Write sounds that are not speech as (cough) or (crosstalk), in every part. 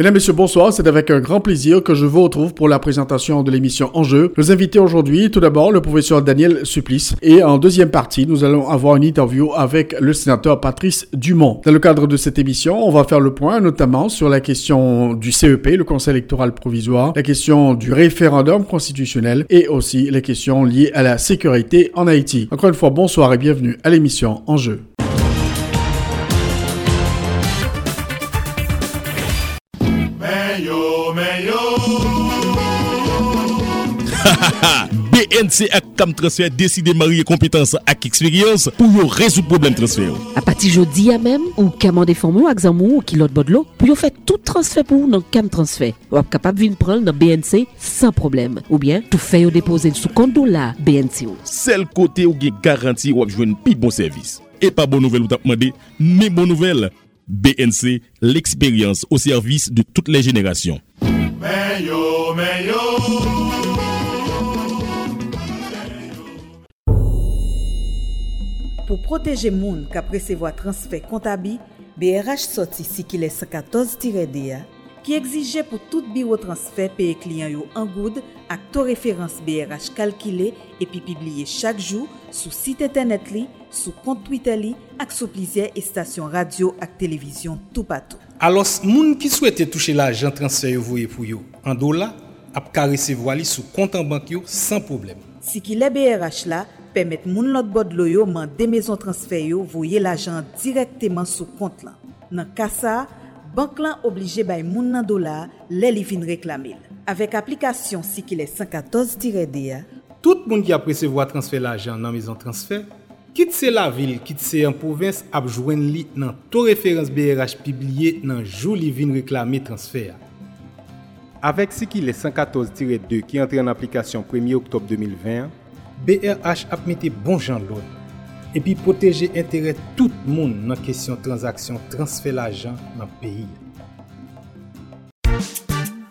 Mesdames, Messieurs, bonsoir. C'est avec un grand plaisir que je vous retrouve pour la présentation de l'émission Enjeu. Nos invités aujourd'hui, tout d'abord, le professeur Daniel Supplice. Et en deuxième partie, nous allons avoir une interview avec le sénateur Patrice Dumont. Dans le cadre de cette émission, on va faire le point notamment sur la question du CEP, le Conseil électoral provisoire, la question du référendum constitutionnel et aussi les questions liées à la sécurité en Haïti. Encore une fois, bonsoir et bienvenue à l'émission Enjeu. BNC ak Kam Transfer deside marye kompetans ak eksperyans pou yo rezout problem transfer. A pati jodi ya mem, ou kamande formou ak zanmou ou kilot bodlo, pou yo fet tout transfer pou nan Kam Transfer. Ou ap kapap vin pral nan BNC san problem. Ou bien, tou fe yo depose sou konto la BNC ou. Sel kote ou gen garanti ou ap jwen pi bon servis. E pa bon nouvel ou tap mande, me bon nouvel. BNC, l'expérience au service de toutes les générations. Meilleur, meilleur. Pour protéger moun ka presevo a transfer kontabi, BRH soti si ki le 114-DA ki egzije pou tout biro transfert peye kliyan yo an goud ak to referans BRH kalkile epi pibliye chak jou sou site internet li, sou kont Twitter li ak sou plizye estasyon radio ak televizyon tou patou. Alos, moun ki souwete touche la jan transfer yo voye pou yo an do la, ap ka resevo ali sou kontan bank yo san problem. Si ki le BRH la, pemet moun lot bod lo yo man de mezon transfer yo voye l'ajan direkteman sou kont lan. Nan kasa, bank lan oblije bay moun nan dola lè li vin reklamil. Avèk aplikasyon si ki lè 114-D ya. Tout moun ki apresevo a transfer l'ajan nan mezon transfer, kit se la vil, kit se an provins ap jwen li nan to referans BRH pibliye nan jou li vin reklami transfer ya. Avèk si ki lè 114-2 ki entre an aplikasyon 1 oktob 2020, BRH ap mette bon jan loun, epi poteje entere tout moun nan kesyon transaksyon transfer la jan nan peyi.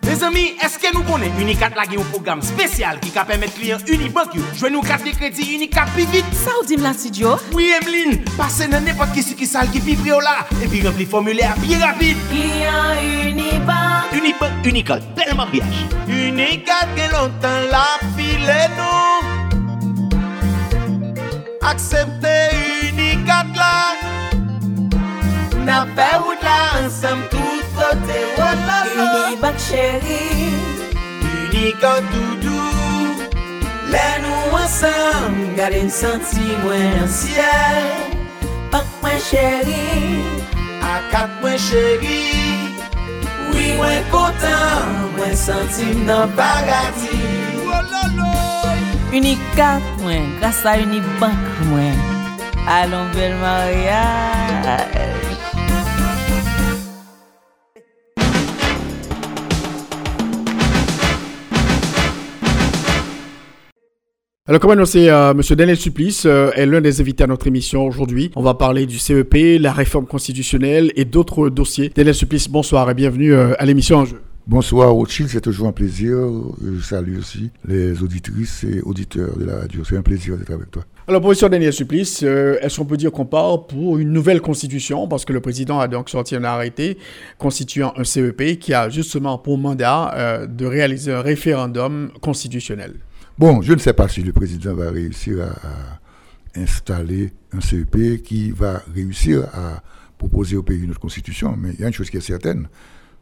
Me zami, eske nou konen Unikat la gen yon program spesyal ki ka pemet kliyen Unibank yo jwen nou kat de kredi Unikat pi vit? Sa ou dim la sidyo? Oui, Emeline, pase nan nepot kisi ki sal ki pi pri yo la epi rempli formule a pi rapide. Kliyen Unibank Unibank, Unikat, telman biyaj Unikat gen lontan la file nou aksepte unikat la. Na fe wout la ansam tout kote wala la Unibak chéri Unikat doudou Lè nou ansam gade n senti mwen ansiyel Pak mwen chéri Akat mwen chéri Oui mwen kontan mwen senti m nan paradis Wala la. Unicat mwen Grasa Unibank mwen Alon bel mariage Alors, comme annoncé, euh, M. Daniel Supplice euh, est l'un des invités à notre émission aujourd'hui. On va parler du CEP, la réforme constitutionnelle et d'autres dossiers. Daniel Supplice, bonsoir et bienvenue euh, à l'émission En jeu. Bonsoir Rothschild, c'est toujours un plaisir. Je salue aussi les auditrices et auditeurs de la radio. C'est un plaisir d'être avec toi. Alors, professeur Daniel Supplice, euh, est-ce qu'on peut dire qu'on part pour une nouvelle constitution? Parce que le président a donc sorti un arrêté constituant un CEP qui a justement pour mandat euh, de réaliser un référendum constitutionnel. Bon, je ne sais pas si le président va réussir à, à installer un CEP qui va réussir à proposer au pays une autre constitution, mais il y a une chose qui est certaine.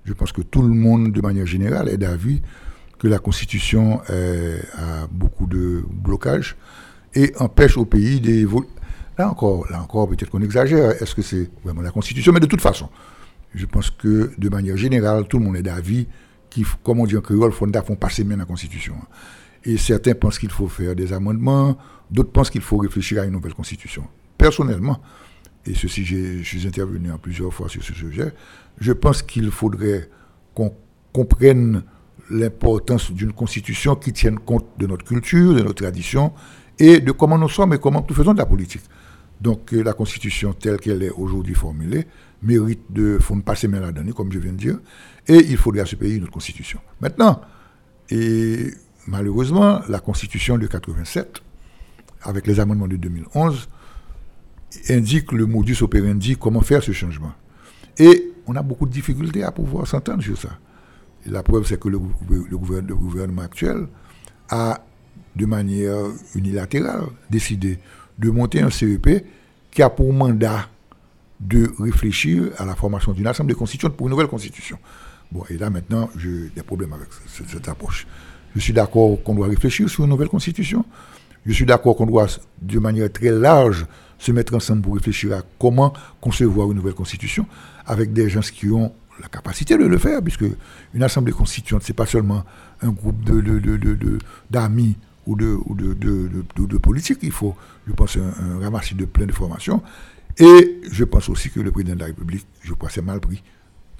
Je pense que tout le monde, de manière générale, est d'avis que la constitution euh, a beaucoup de blocages et empêche au pays d'évoluer. Là encore, là encore, peut-être qu'on exagère. Est-ce que c'est vraiment la constitution? Mais de toute façon, je pense que de manière générale, tout le monde est d'avis faut- comme on dit en créole, faut font passer main la constitution. Et certains pensent qu'il faut faire des amendements, d'autres pensent qu'il faut réfléchir à une nouvelle constitution. Personnellement, et ceci, je suis intervenu en plusieurs fois sur ce sujet, je pense qu'il faudrait qu'on comprenne l'importance d'une constitution qui tienne compte de notre culture, de notre tradition et de comment nous sommes et comment nous faisons de la politique. Donc la constitution telle qu'elle est aujourd'hui formulée mérite de faut ne pas s'aimer la donner, comme je viens de dire, et il faudrait à ce pays une autre constitution. Maintenant, et malheureusement, la constitution de 87, avec les amendements de 2011, indique le modus operandi, comment faire ce changement. Et on a beaucoup de difficultés à pouvoir s'entendre sur ça. la preuve, c'est que le, gouvernement actuel a, de manière unilatérale, décidé de monter un CEP qui a pour mandat de réfléchir à la formation d'une assemblée constituante pour une nouvelle constitution. Bon, et là maintenant, j'ai des problèmes avec cette, approche. Je suis d'accord qu'on doit réfléchir sur une nouvelle constitution. Je suis d'accord qu'on doit, de manière très large, se mettre ensemble pour réfléchir à comment concevoir une nouvelle constitution avec des gens qui ont la capacité de le faire, puisque une assemblée constituante, c'est pas seulement un groupe de, d'amis ou de, ou de, de, politiques. Il faut, je pense, un, un ramassis de plein de formations. Et je pense aussi que le président de la République, je crois, s'est mal pris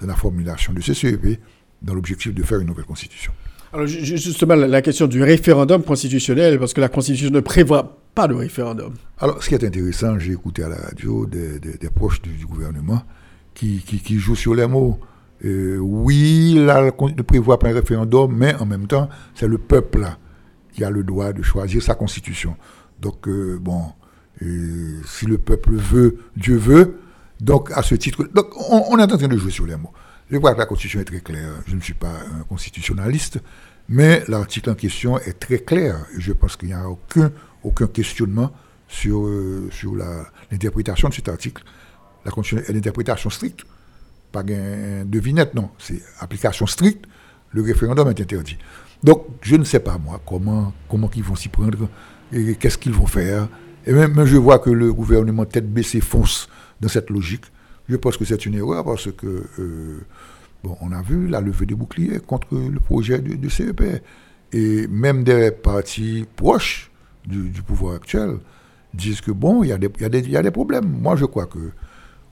dans la formulation de ce CEP dans l'objectif de faire une nouvelle constitution. Alors justement, la question du référendum constitutionnel, parce que la constitution ne prévoit pas de référendum. Alors ce qui est intéressant, j'ai écouté à la radio des, proches du, gouvernement qui, jouent sur les mots. Oui, la ne prévoit pas un référendum, mais en même temps, c'est le peuple là, qui a le droit de choisir sa constitution. Donc, euh, bon, si le peuple veut, Dieu veut. Donc, à ce titre, donc, on, est en train de jouer sur les mots. Je vois que la Constitution est très claire. Je ne suis pas un constitutionnaliste, mais l'article en question est très clair. Je pense qu'il n'y a aucun, aucun questionnement sur, euh, sur l'interprétation de cet article. La Constitution est l'interprétation stricte. Pas de devinette, non. C'est application stricte. Le référendum est interdit. Donc, je ne sais pas, moi, comment, comment ils vont s'y prendre et qu'est-ce qu'ils vont faire. Et même, je vois que le gouvernement tête baissée fonce dans cette logique. Je pense que c'est une erreur parce que, euh, bon, on a vu la levée des boucliers contre le projet du, CEP. Et même des partis proches du, pouvoir actuel disent que, bon, il y, des, y, a des problèmes. Moi, je crois que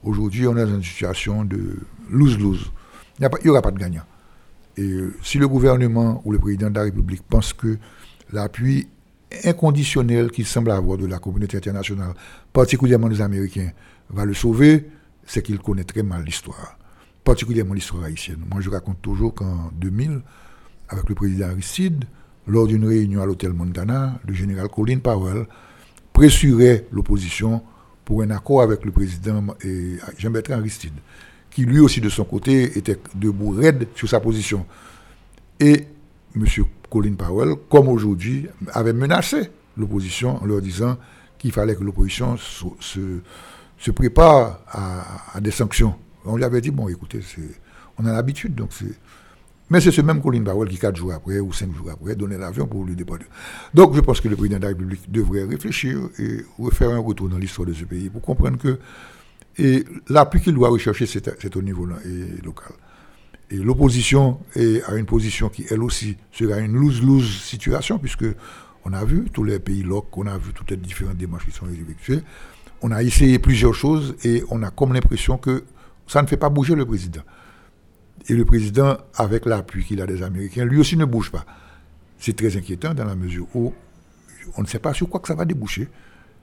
aujourd'hui, on est dans une situation de lose-lose. Il n'y aura pas de gagnant. Et si le gouvernement ou le président de la République pense que l'appui inconditionnel qu'il semble avoir de la communauté internationale, particulièrement des Américains, va le sauver, c'est qu'il connaît très mal l'histoire, particulièrement l'histoire haïtienne. Moi, je raconte toujours qu'en 2000, avec le président Aristide, lors d'une réunion à l'hôtel Montana, le général Colin Powell pressurait l'opposition pour un accord avec le président Jean-Bertrand Aristide, qui lui aussi de son côté était debout raide sur sa position. Et M. Colin Powell, comme aujourd'hui, avait menacé l'opposition en leur disant qu'il fallait que l'opposition se, prépare à, des sanctions. On lui avait dit, bon, écoutez, on a l'habitude, donc c'est... Mais c'est ce même Colin Powell qui, quatre jours après ou cinq jours après, donnait l'avion pour lui déposer. Donc je pense que le président de la République devrait réfléchir et refaire un retour dans l'histoire de ce pays pour comprendre que l'appui qu'il doit rechercher, c'est au niveau local. Et l'opposition a une position qui, elle aussi, sera une lose-lose situation, puisque on a vu tous les pays locaux, on a vu toutes les différentes démarches qui sont effectuées. On a essayé plusieurs choses et on a comme l'impression que ça ne fait pas bouger le président. Et le président, avec l'appui qu'il a des Américains, lui aussi ne bouge pas. C'est très inquiétant dans la mesure où on ne sait pas sur quoi que ça va déboucher.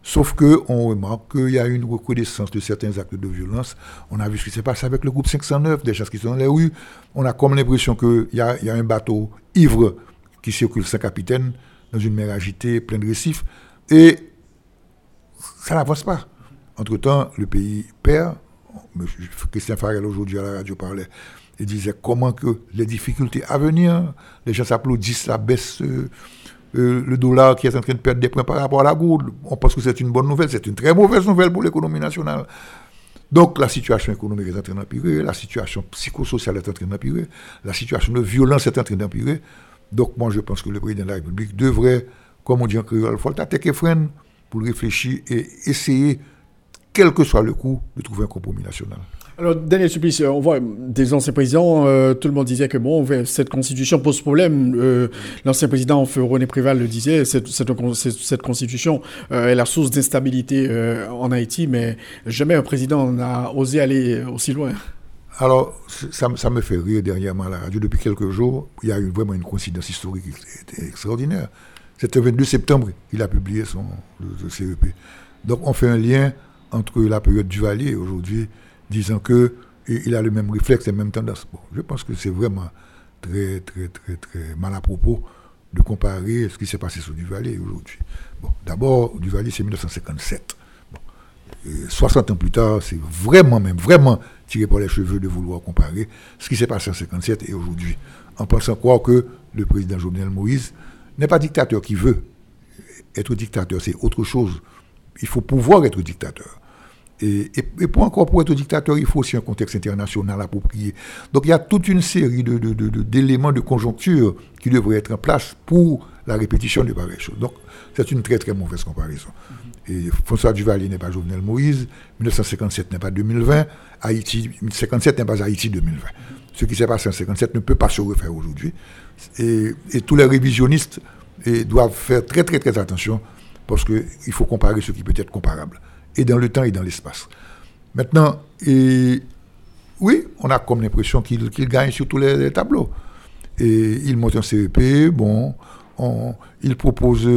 Sauf qu'on remarque qu'il y a une reconnaissance de certains actes de violence. On a vu ce qui s'est passé avec le groupe 509, des gens qui sont dans les rues. On a comme l'impression qu'il y, y a, un bateau ivre qui circule sans capitaine dans une mer agitée, pleine de récifs. Et ça n'avance pas. Entre-temps, le pays perd. Christian Farrell aujourd'hui à la radio parlait et disait comment que les difficultés à venir, les gens s'applaudissent la baisse. Euh, euh, le dollar qui est en train de perdre des points par rapport à la gourde. On pense que c'est une bonne nouvelle, c'est une très mauvaise nouvelle pour l'économie nationale. Donc la situation économique est en train d'empirer, la situation psychosociale est en train d'empirer, la situation de violence est en train d'empirer. Donc moi je pense que le président de la République devrait, comme on dit en créole, faut le freine pour réfléchir et essayer, quel que soit le coup, de trouver un compromis national. Alors, Daniel Supplice, on voit des anciens présidents, euh, tout le monde disait que bon, cette constitution pose problème. Euh, l'ancien président René Préval le disait, cette, constitution euh, est la source d'instabilité en Haïti, mais jamais un président n'a osé aller aussi loin. Alors, ça, me fait rire dernièrement à la radio. Depuis quelques jours, il y a eu vraiment une coïncidence historique extraordinaire. C'était le 22 septembre qu'il a publié son CEP. Donc, on fait un lien entre la période du Valier aujourd'hui disant que il a le même réflexe, les mêmes tendances. Je pense que c'est vraiment très, très, très, très mal à propos de comparer ce qui s'est passé sur Duvalier aujourd'hui. Bon, d'abord, Duvalier, c'est 1957. 60 ans plus tard, c'est vraiment, même vraiment tiré par les cheveux de vouloir comparer ce qui s'est passé en 57 et aujourd'hui, en pensant croire que le président Jovenel Moïse n'est pas dictateur qui veut. Être dictateur, c'est autre chose. Il faut pouvoir être dictateur. Et, pour encore pour être dictateur, il faut aussi un contexte international approprié. Donc il y a toute une série d'éléments de, de, conjoncture qui devraient être en place pour la répétition de pareilles choses. Donc c'est une très très mauvaise comparaison. Et François Duvalier n'est pas Jovenel Moïse, 1957 n'est pas 2020, Haïti, 1957 n'est pas Haïti 2020. Ce qui s'est passé en 1957 ne peut pas se refaire aujourd'hui. Et, tous les révisionnistes doivent faire très très très attention parce qu'il faut comparer ce qui peut être comparable et dans le temps et dans l'espace. Maintenant, oui, on a comme l'impression qu'il gagne sur tous les, tableaux. Et il monte un CEP, bon, il propose,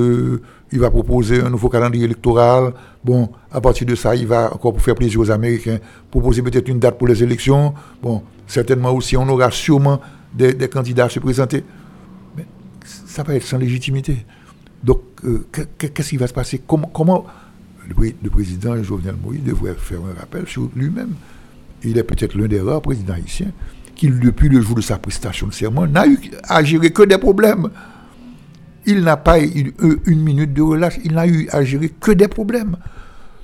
il va proposer un nouveau calendrier électoral. Bon, à partir de ça, il va encore pour faire plaisir aux Américains, proposer peut-être une date pour les élections. Bon, certainement aussi, on aura sûrement des, candidats à se présenter. Mais ça va être sans légitimité. Donc, euh, qu'est-ce qui va se passer? Comment le, président Jovenel Moïse devrait faire un rappel sur lui-même. Il est peut-être l'un des rares présidents haïtiens qui, depuis le jour de sa prestation de serment, n'a eu à gérer que des problèmes. Il n'a pas eu une minute de relâche, il n'a eu à gérer que des problèmes.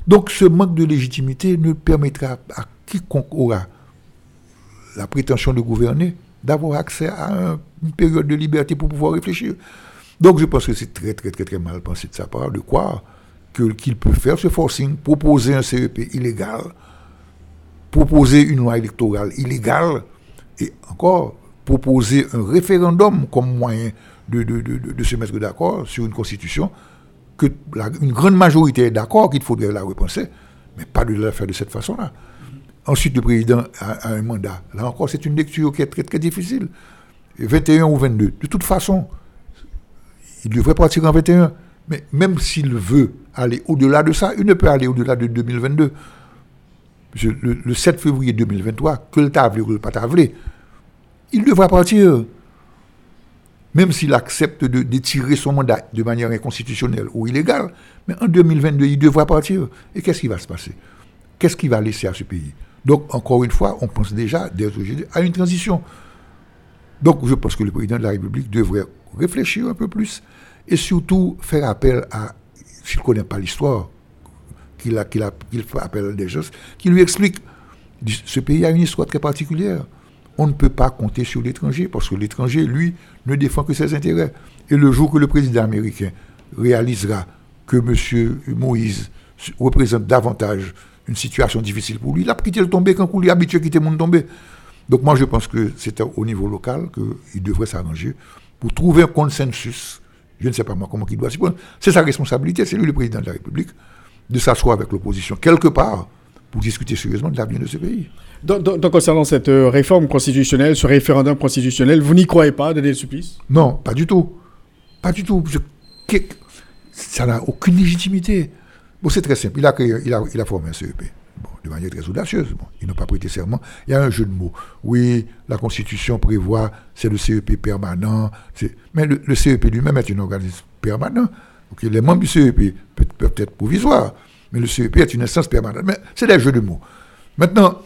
Donc ce manque de légitimité ne permettra à quiconque aura la prétention de gouverner d'avoir accès à une période de liberté pour pouvoir réfléchir. Donc je pense que c'est très très très très mal pensé de sa part de croire qu'il peut faire ce forcing, proposer un CEP illégal, proposer une loi électorale illégale, et encore proposer un référendum comme moyen de, se mettre d'accord sur une constitution, que une grande majorité est d'accord qu'il faudrait la repenser, mais pas de la faire de cette façon-là. Ensuite, le président a, un mandat. Là encore, c'est une lecture qui est très, très difficile. 21 ou 22. De toute façon, il devrait partir en 21. Mais même s'il veut aller au-delà de ça, il ne peut aller au-delà de 2022. Le, 7 février 2023, que le table ou le pas il devra partir. Même s'il accepte de d'étirer son mandat de manière inconstitutionnelle ou illégale, mais en 2022, il devra partir. Et qu'est-ce qui va se passer? Qu'est-ce qu'il va laisser à ce pays? Donc, encore une fois, on pense déjà, dès aujourd'hui, à une transition. Donc, je pense que le président de la République devrait réfléchir un peu plus et surtout faire appel à, s'il ne connaît pas l'histoire, qu'il a, qu'il fait appel à des gens qui lui expliquent ce pays a une histoire très particulière. On ne peut pas compter sur l'étranger parce que l'étranger, lui, ne défend que ses intérêts. Et le jour que le président américain réalisera que M. Moïse représente davantage une situation difficile pour lui, il a quitté le tomber quand il est habitué à quitter le monde tombé. Donc moi, je pense que c'est au niveau local qu'il devrait s'arranger pour trouver un consensus je ne sais pas moi comment il doit s'y prendre. C'est sa responsabilité, c'est lui le président de la République, de s'asseoir avec l'opposition quelque part pour discuter sérieusement de l'avenir de ce pays. Donc, concernant cette euh, réforme constitutionnelle, ce référendum constitutionnel, vous n'y croyez pas, Daniel Supplice? Non, pas du tout. Pas du tout. ça n'a aucune légitimité. Bon, c'est très simple. Il a, il a, il a formé un CEP de manière très audacieuse. Ils n'ont pas prêté serment. Il y a un jeu de mots. Oui, la Constitution prévoit, c'est le CEP permanent. Mais le, CEP lui-même est un organisme permanent. les membres du CEP peuvent, être provisoires, mais le CEP est une instance permanente. Mais c'est des jeux de mots. Maintenant,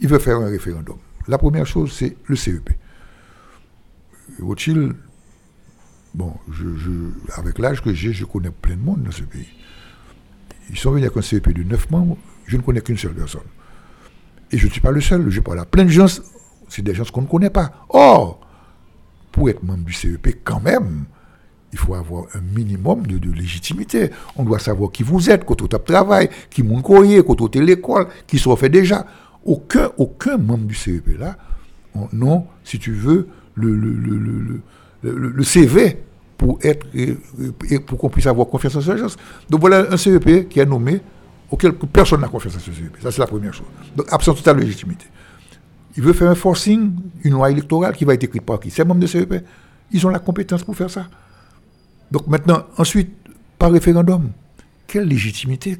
il veut faire un référendum. La première chose, c'est le CEP. Rothschild, bon, avec l'âge que j'ai, je connais plein de monde dans ce pays. Ils sont venus avec un CEP de 9 membres, je ne connais qu'une seule personne. Et je ne suis pas le seul, je parle à plein de gens, c'est des gens qu'on ne connaît pas. Or, pour être membre du CEP, quand même, il faut avoir un minimum de, légitimité. On doit savoir qui vous êtes, quand on tape travail, qui mon courrier, quand on l'école, qui s'en fait déjà. Aucun, aucun membre du CEP là, non, si tu veux, le, le, le, le CV pour être pour qu'on puisse avoir confiance en cette agence. Donc voilà un CEP qui est nommé auquel personne n'a confiance en ce CEP. Ça, c'est la première chose. Donc, absence totale de légitimité. Il veut faire un forcing, une loi électorale qui va être écrite par qui? Ces membres de CEP, ils ont la compétence pour faire ça. Donc maintenant, ensuite, par référendum, quelle légitimité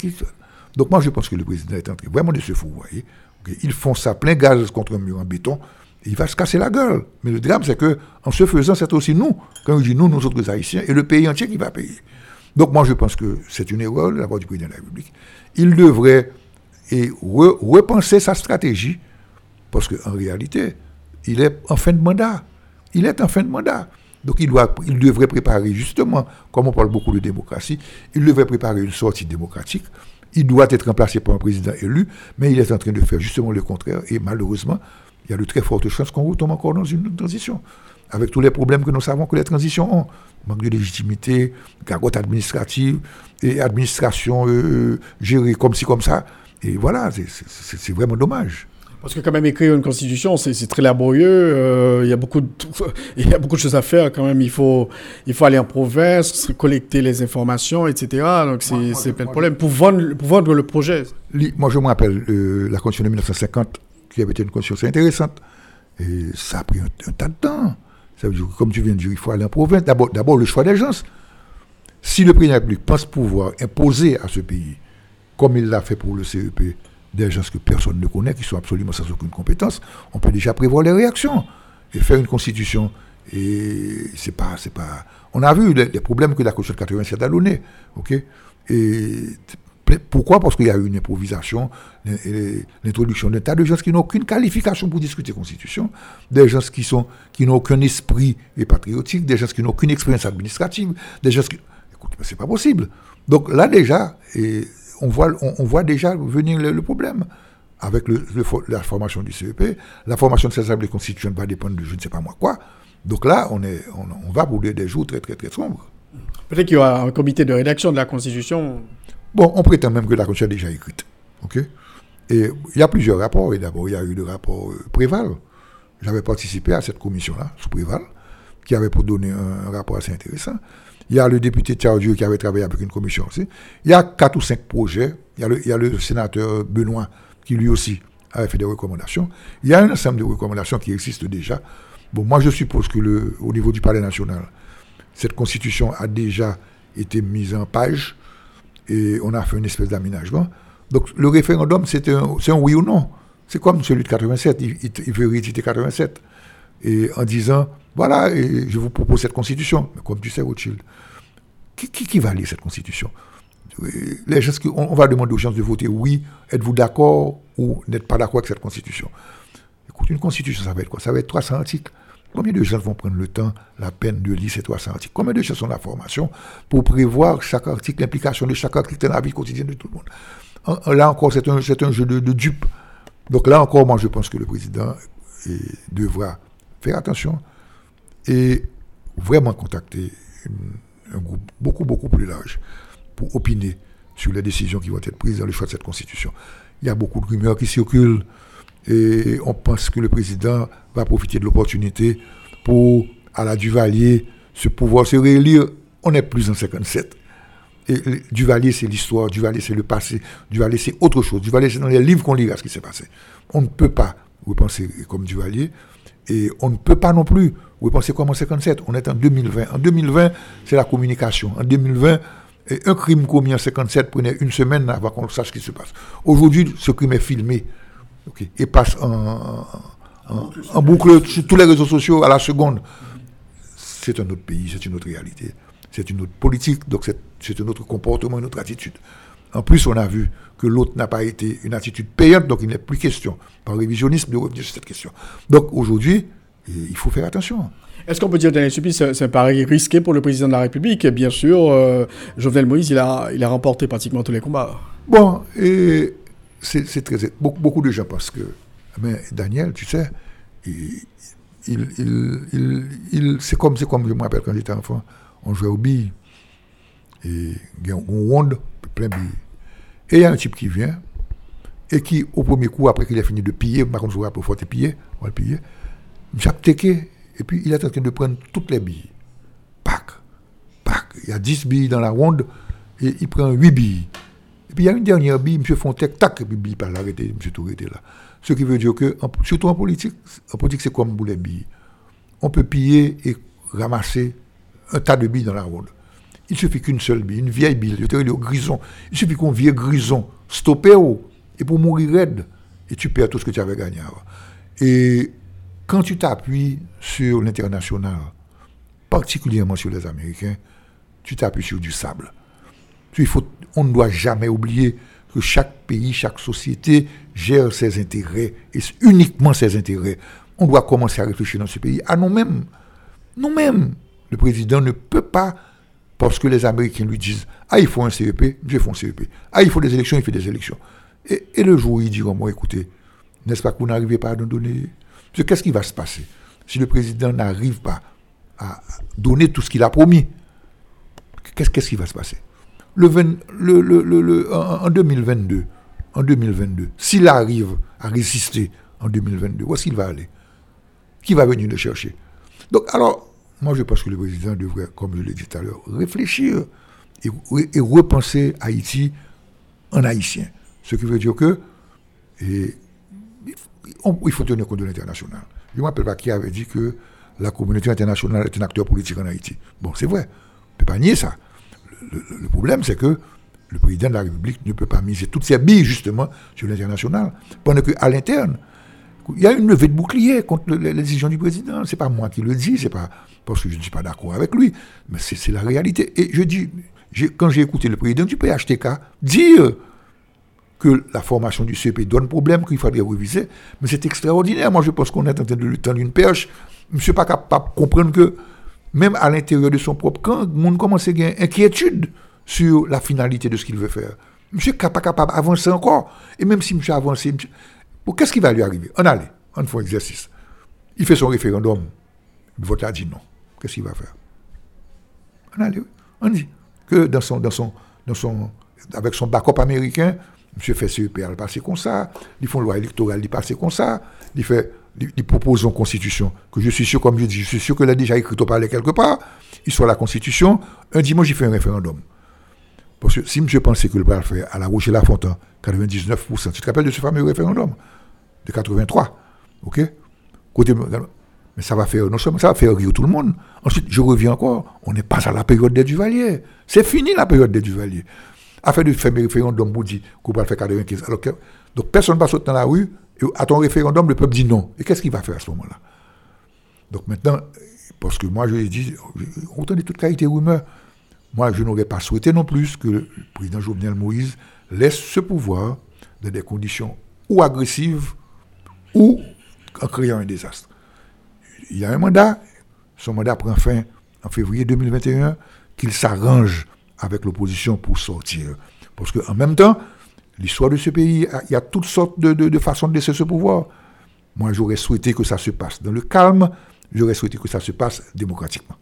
Donc moi, je pense que le président est en train vraiment de se fou, voyez. Ils font ça plein gaz contre un mur en béton, et il va se casser la gueule. Mais le drame, c'est que en se faisant, c'est aussi nous, quand je dis nous, nous autres Haïtiens, et le pays entier qui va payer. Donc moi, je pense que c'est une erreur de la part du président de la République. Il devrait repenser sa stratégie, parce qu'en réalité, il est en fin de mandat. Il est en fin de mandat. Donc il, doit, il devrait préparer justement, comme on parle beaucoup de démocratie, il devrait préparer une sortie démocratique. Il doit être remplacé par un président élu, mais il est en train de faire justement le contraire. Et malheureusement, il y a de très fortes chances qu'on retombe encore dans une transition avec tous les problèmes que nous savons que les transitions ont. Manque de légitimité, carotte administrative, et administration euh, gérée comme ci, comme ça. Et voilà, c'est vraiment dommage. Parce que quand même écrire une constitution, c'est très laborieux. Euh, il y a beaucoup de (laughs) il y a beaucoup de choses à faire quand même. Il faut il faut aller en province, collecter les informations, etc. Donc c'est plein de problèmes pour vendre pour vendre le projet. Moi je me rappelle euh, la constitution de 1950 qui avait été une constitution intéressante et ça a pris un tas de temps comme tu viens de dire, il faut aller en province. D'abord, le choix des. Si le président de République pense pouvoir imposer à ce pays, comme il l'a fait pour le CEP, des gens que personne ne connaît, qui sont absolument sans aucune compétence, on peut déjà prévoir les réactions et faire une constitution. Et c'est pas, c'est pas. On a vu les, problèmes que la Constitution de 87 a donné, pourquoi? Parce qu'il y a eu une improvisation, l'introduction d'un tas de gens qui n'ont aucune qualification pour discuter constitution, des gens qui qui n'ont aucun esprit patriotique, des gens qui n'ont aucune expérience administrative, des gens qui écoute, c'est pas possible. Donc là déjà, on voit on, voit déjà venir le, problème avec la formation du CEP, la formation de ces assemblées constitutionnelles va dépendre de je ne sais pas moi quoi. Donc là, on est on, va pour des jours très très très sombres. Peut-être qu'il y aura un comité de rédaction de la Constitution Bon, on prétend même que la Constitution est déjà écrite. OK? Et il y a plusieurs rapports. Et d'abord, il y a eu le rapport euh, Préval. J'avais participé à cette commission-là, sous Préval, qui avait pour donner un, rapport assez intéressant. Il y a le député Dieu qui avait travaillé avec une commission aussi. Il y a quatre ou cinq projets. Il y a le, il y a le sénateur Benoît qui lui aussi avait fait des recommandations. Il y a un ensemble de recommandations qui existent déjà. Bon, moi je suppose que le, au niveau du Palais national, cette constitution a déjà été mise en page et on a fait une espèce d'aménagement. Donc le référendum, c'est un, oui ou non. C'est comme celui de 87, il, veut rééditer 87. Et en disant, voilà, je vous propose cette constitution. Comme tu sais, Rothschild, qui, qui, va lire cette constitution? Les gens, on, on, va demander aux gens de voter oui, êtes-vous d'accord ou n'êtes pas d'accord avec cette constitution? Écoute, une constitution, ça va être quoi? Ça va être 300 articles. Combien de gens vont prendre le temps, la peine de lire ces 300 articles? Combien de gens sont la formation pour prévoir chaque article, l'implication de chaque article dans la vie quotidienne de tout le monde? Là encore, c'est un, jeu de dupes. Donc là encore, moi, je pense que le président devra faire attention et vraiment contacter un groupe beaucoup, beaucoup plus large pour opiner sur les décisions qui vont être prises dans le choix de cette constitution. Il y a beaucoup de rumeurs qui circulent et on pense que le président va profiter de l'opportunité pour, à la Duvalier, se pouvoir se réélire. On n'est plus en 57. Et Duvalier, c'est l'histoire, Duvalier, c'est le passé, Duvalier, c'est autre chose. Duvalier, c'est dans les livres qu'on lira ce qui s'est passé. On ne peut pas repenser comme Duvalier, et on ne peut pas non plus repenser comme en 57. On est en 2020. En 2020, c'est la communication. En 2020, un crime commis en 57 prenait une semaine avant qu'on sache ce qui se passe. Aujourd'hui, ce crime est filmé et passe en, en, boucle sur tous les réseaux sociaux à la seconde. C'est un autre pays, c'est une autre réalité, c'est une autre politique, donc c'est un autre comportement, une autre attitude. En plus, on a vu que l'autre n'a pas été une attitude payante, donc il n'est plus question, par révisionnisme, de revenir sur cette question. Donc aujourd'hui, il faut faire attention. Est-ce qu'on peut dire, Daniel Supi, c'est un pari risqué pour le président de la République? Bien sûr, euh, Jovenel Moïse, il a, il a remporté pratiquement tous les combats. Bon, et c'est très. Beaucoup, de gens pensent que. Mais Daniel, tu sais, il, il, il, c'est comme, comme je me rappelle quand j'étais enfant, on jouait au billes. Et il un ronde, plein de billes. Et il y a un type qui vient, et qui, au premier coup, après qu'il a fini de piller, par contre, je vous faut piller, on va le piller, et puis il est en train de prendre toutes les billes. Pac, pac, il y a 10 billes dans la ronde, et il prend 8 billes. Et puis il y a une dernière bille, M. Fontec, tac, et puis bille par l'arrêté, M. Touré était là. Ce qui veut dire que, surtout en politique, en politique, c'est comme pour les billes? On peut piller et ramasser un tas de billes dans la ronde. Il suffit qu'une seule bille, une vieille bille, je te dis, grison. Il suffit qu'on vieux grison, stopper et pour mourir raide, et tu perds tout ce que tu avais gagné Et quand tu t'appuies sur l'international, particulièrement sur les Américains, tu t'appuies sur du sable. On ne doit jamais oublier que chaque pays, chaque société gère ses intérêts, et uniquement ses intérêts. On doit commencer à réfléchir dans ce pays à nous-mêmes. Nous-mêmes. Le président ne peut pas, parce que les Américains lui disent Ah, il faut un CEP, je fais un CEP. Ah, il faut des élections, il fait des élections. Et, le jour où il diront Moi, écoutez, n'est-ce pas que vous n'arrivez pas à nous donner? Qu'est-ce qui va se passer? Si le président n'arrive pas à donner tout ce qu'il a promis Qu'est-ce qui va se passer? Le, le, en 2022, en 2022, s'il arrive à résister en 2022, où est-ce qu'il va aller? Qui va venir le chercher? Donc, alors, moi, je pense que le président devrait, comme je l'ai dit tout à l'heure, réfléchir et, repenser Haïti en haïtien. Ce qui veut dire que il faut tenir compte de l'international. Je ne me rappelle pas qui avait dit que la communauté internationale est un acteur politique en Haïti. Bon, c'est vrai. On ne peut pas nier ça. Le, problème, c'est que le président de la République ne peut pas miser toutes ses billes, justement, sur l'international. Pendant qu'à l'interne, il y a une levée de bouclier contre les décisions du président. Ce n'est pas moi qui le dis, c'est pas parce que je ne suis pas d'accord avec lui, mais c'est la réalité. Et je dis, quand j'ai écouté le président du PHTK dire que la formation du CEP donne problème, qu'il faudrait réviser, mais c'est extraordinaire. Moi, je pense qu'on est en train de lui tendre une perche. Suis pas capable de comprendre que, même à l'intérieur de son propre camp, monde commence à avoir inquiétude sur la finalité de ce qu'il veut faire. Monsieur n'est pas capable d'avancer encore. Et même si monsieur a avancé, qu'est-ce qui va lui arriver? On allait, on fait un exercice. Il fait son référendum. Le vote a dit non. Qu'est-ce qu'il va faire? On allait, on dit que dans son, dans son, dans son, avec son backup américain, monsieur fait CEP, il passer comme ça. Ils font loi électorale, il passe comme ça. Il fait, il propose une constitution que je suis sûr, comme je dis, je suis sûr que l'a déjà écrit au palais quelque part. Il soit la constitution. Un dimanche, il fait un référendum. Parce que si M. pensait que le le faire à la Roche-la-Fontaine, 99%, tu te rappelles de ce fameux référendum de 83%, ok? Mais ça va faire, non seulement ça va faire rire tout le monde. Ensuite, je reviens encore, on n'est pas à la période des Duvaliers. C'est fini la période des Duvaliers. Afin de faire un référendum, vous dit qu'on va faire 95. Alors donc personne ne va sauter dans la rue, à ton référendum, le peuple dit non. Et qu'est-ce qu'il va faire à ce moment-là? Donc maintenant, parce que moi je lui ai dit, autant de toute qualité rumeur, moi, je n'aurais pas souhaité non plus que le président Jovenel Moïse laisse ce pouvoir dans des conditions ou agressives ou en créant un désastre. Il y a un mandat, son mandat prend fin en février 2021, qu'il s'arrange avec l'opposition pour sortir. Parce qu'en même temps, l'histoire de ce pays, il y a toutes sortes de, façons de laisser ce pouvoir. Moi, j'aurais souhaité que ça se passe dans le calme, j'aurais souhaité que ça se passe démocratiquement.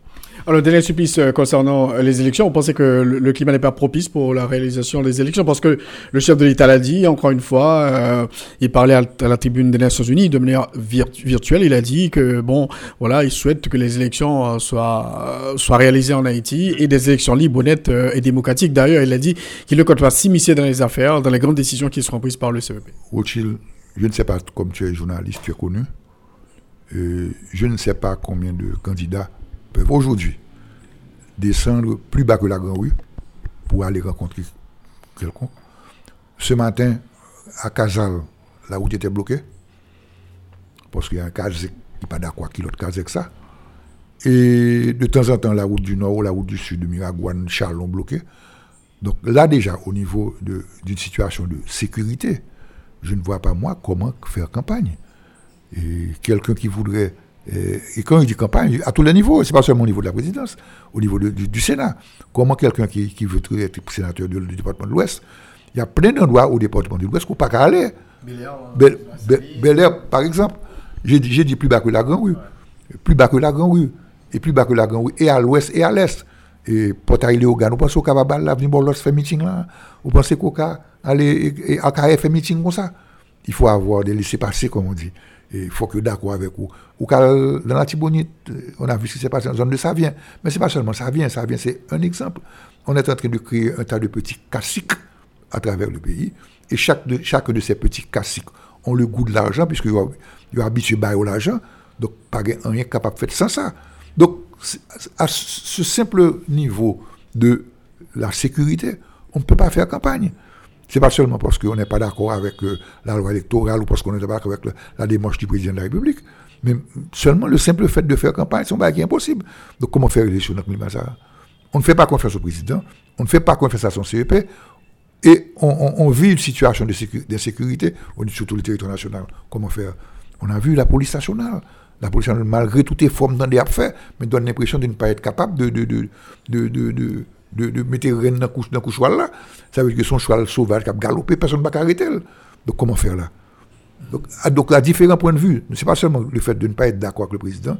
Alors, Daniel Supplice, euh, concernant les élections, on pensait que le, climat n'est pas propice pour la réalisation des élections? Parce que le chef de l'État l'a dit, encore une fois, euh, il parlait à, la tribune des Nations Unies de manière virtuelle. Il a dit que, bon, voilà, il souhaite que les élections euh, soient, soient réalisées en Haïti et des élections libres, honnêtes et démocratiques. D'ailleurs, il a dit qu'il ne compte pas s'immiscer dans les affaires, dans les grandes décisions qui seront prises par le CEP. Rothschild, je ne sais pas, comme tu es journaliste, tu es connu, je ne sais pas combien de candidats peuvent aujourd'hui descendre plus bas que la Grande Rue pour aller rencontrer quelqu'un. Ce matin, à Casal, la route était bloquée. Parce qu'il y a un cas qui n'est pas d'accord qui l'autre avec ça. Et de temps en temps, la route du nord ou la route du sud de Miragouane, Charles l'ont bloqué. Donc là déjà, au niveau d'une situation de sécurité, je ne vois pas moi comment faire campagne. Et quelqu'un qui voudrait et, quand il dit campagne, à tous les niveaux, c'est pas seulement au niveau de la présidence, au niveau du, Sénat. Comment quelqu'un qui, qui, veut être sénateur du, département de l'Ouest, il y a plein d'endroits au département de l'Ouest qu'on ne peut pas aller. Bel Air, par exemple, j'ai dit, plus bas que la Grande Rue. Plus bas que la Grande Rue. Et plus bas que la Grande Rue, et à l'Ouest et à l'Est. Et Portail Léogan, vous pensez va là, venir bon, fait meeting là? Vous pensez qu'on va aller à faire meeting comme ça? Il faut avoir des laissés-passer, comme on dit. Et il faut que d'accord avec vous. Ou dans la Tibonite, on a vu ce qui s'est passé la zone de Savien. Mais c'est pas seulement Savien, Savien c'est un exemple. On est en train de créer un tas de petits caciques à travers le pays. Et chaque de, chaque de ces petits caciques ont le goût de l'argent, puisqu'ils sont habitués à l'argent. Donc, pas rien capable de faire sans ça. Donc, à ce simple niveau de la sécurité, on ne peut pas faire campagne. Ce n'est pas seulement parce qu'on n'est pas d'accord avec euh, la loi électorale ou parce qu'on n'est pas d'accord avec la démarche du président de la République, mais seulement le simple fait de faire campagne, c'est un impossible. Donc comment faire l'élection dans le ça? On ne fait pas confiance au président, on ne fait pas confiance à son CEP, et on, vit une situation d'insécurité sur tout le territoire national. Comment faire? On a vu la police nationale. La police nationale, malgré toutes les formes dans des affaires, mais donne l'impression de ne pas être capable de, de, de, de de, de mettre rien dans le cheval là, ça veut dire que son cheval sauvage qui a galopé, personne ne va arrêter. Donc comment faire là? Donc, à, donc, différents points de vue, ce n'est pas seulement le fait de ne pas être d'accord avec le président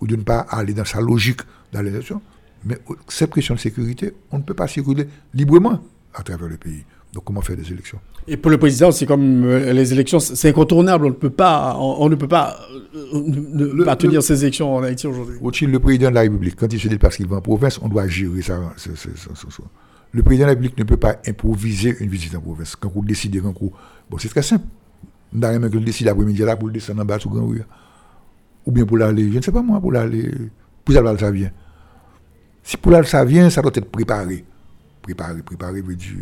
ou de ne pas aller dans sa logique dans l'élection, mais cette question de sécurité, on ne peut pas circuler librement à travers le pays. Donc comment faire des élections? Et pour le président, c'est comme euh, les élections, c'est incontournable. On ne peut pas, on, ne peut pas, euh, pas tenir ces élections en Haïti aujourd'hui. Le président de la République, quand il se déplace qu'il va en province, on doit gérer ça. Le président de la République ne peut pas improviser une visite en province. Quand vous décidez, quand vous... Bon, c'est très simple. On n'a rien que décide l'après-midi là pour le descendre en bas sur Grand Rue. Ou bien pour l'aller, je ne sais pas moi, pour l'aller. Pour aller, ça vient. Si pour l'aller, ça vient, ça doit être préparé préparer, préparer, veut dire,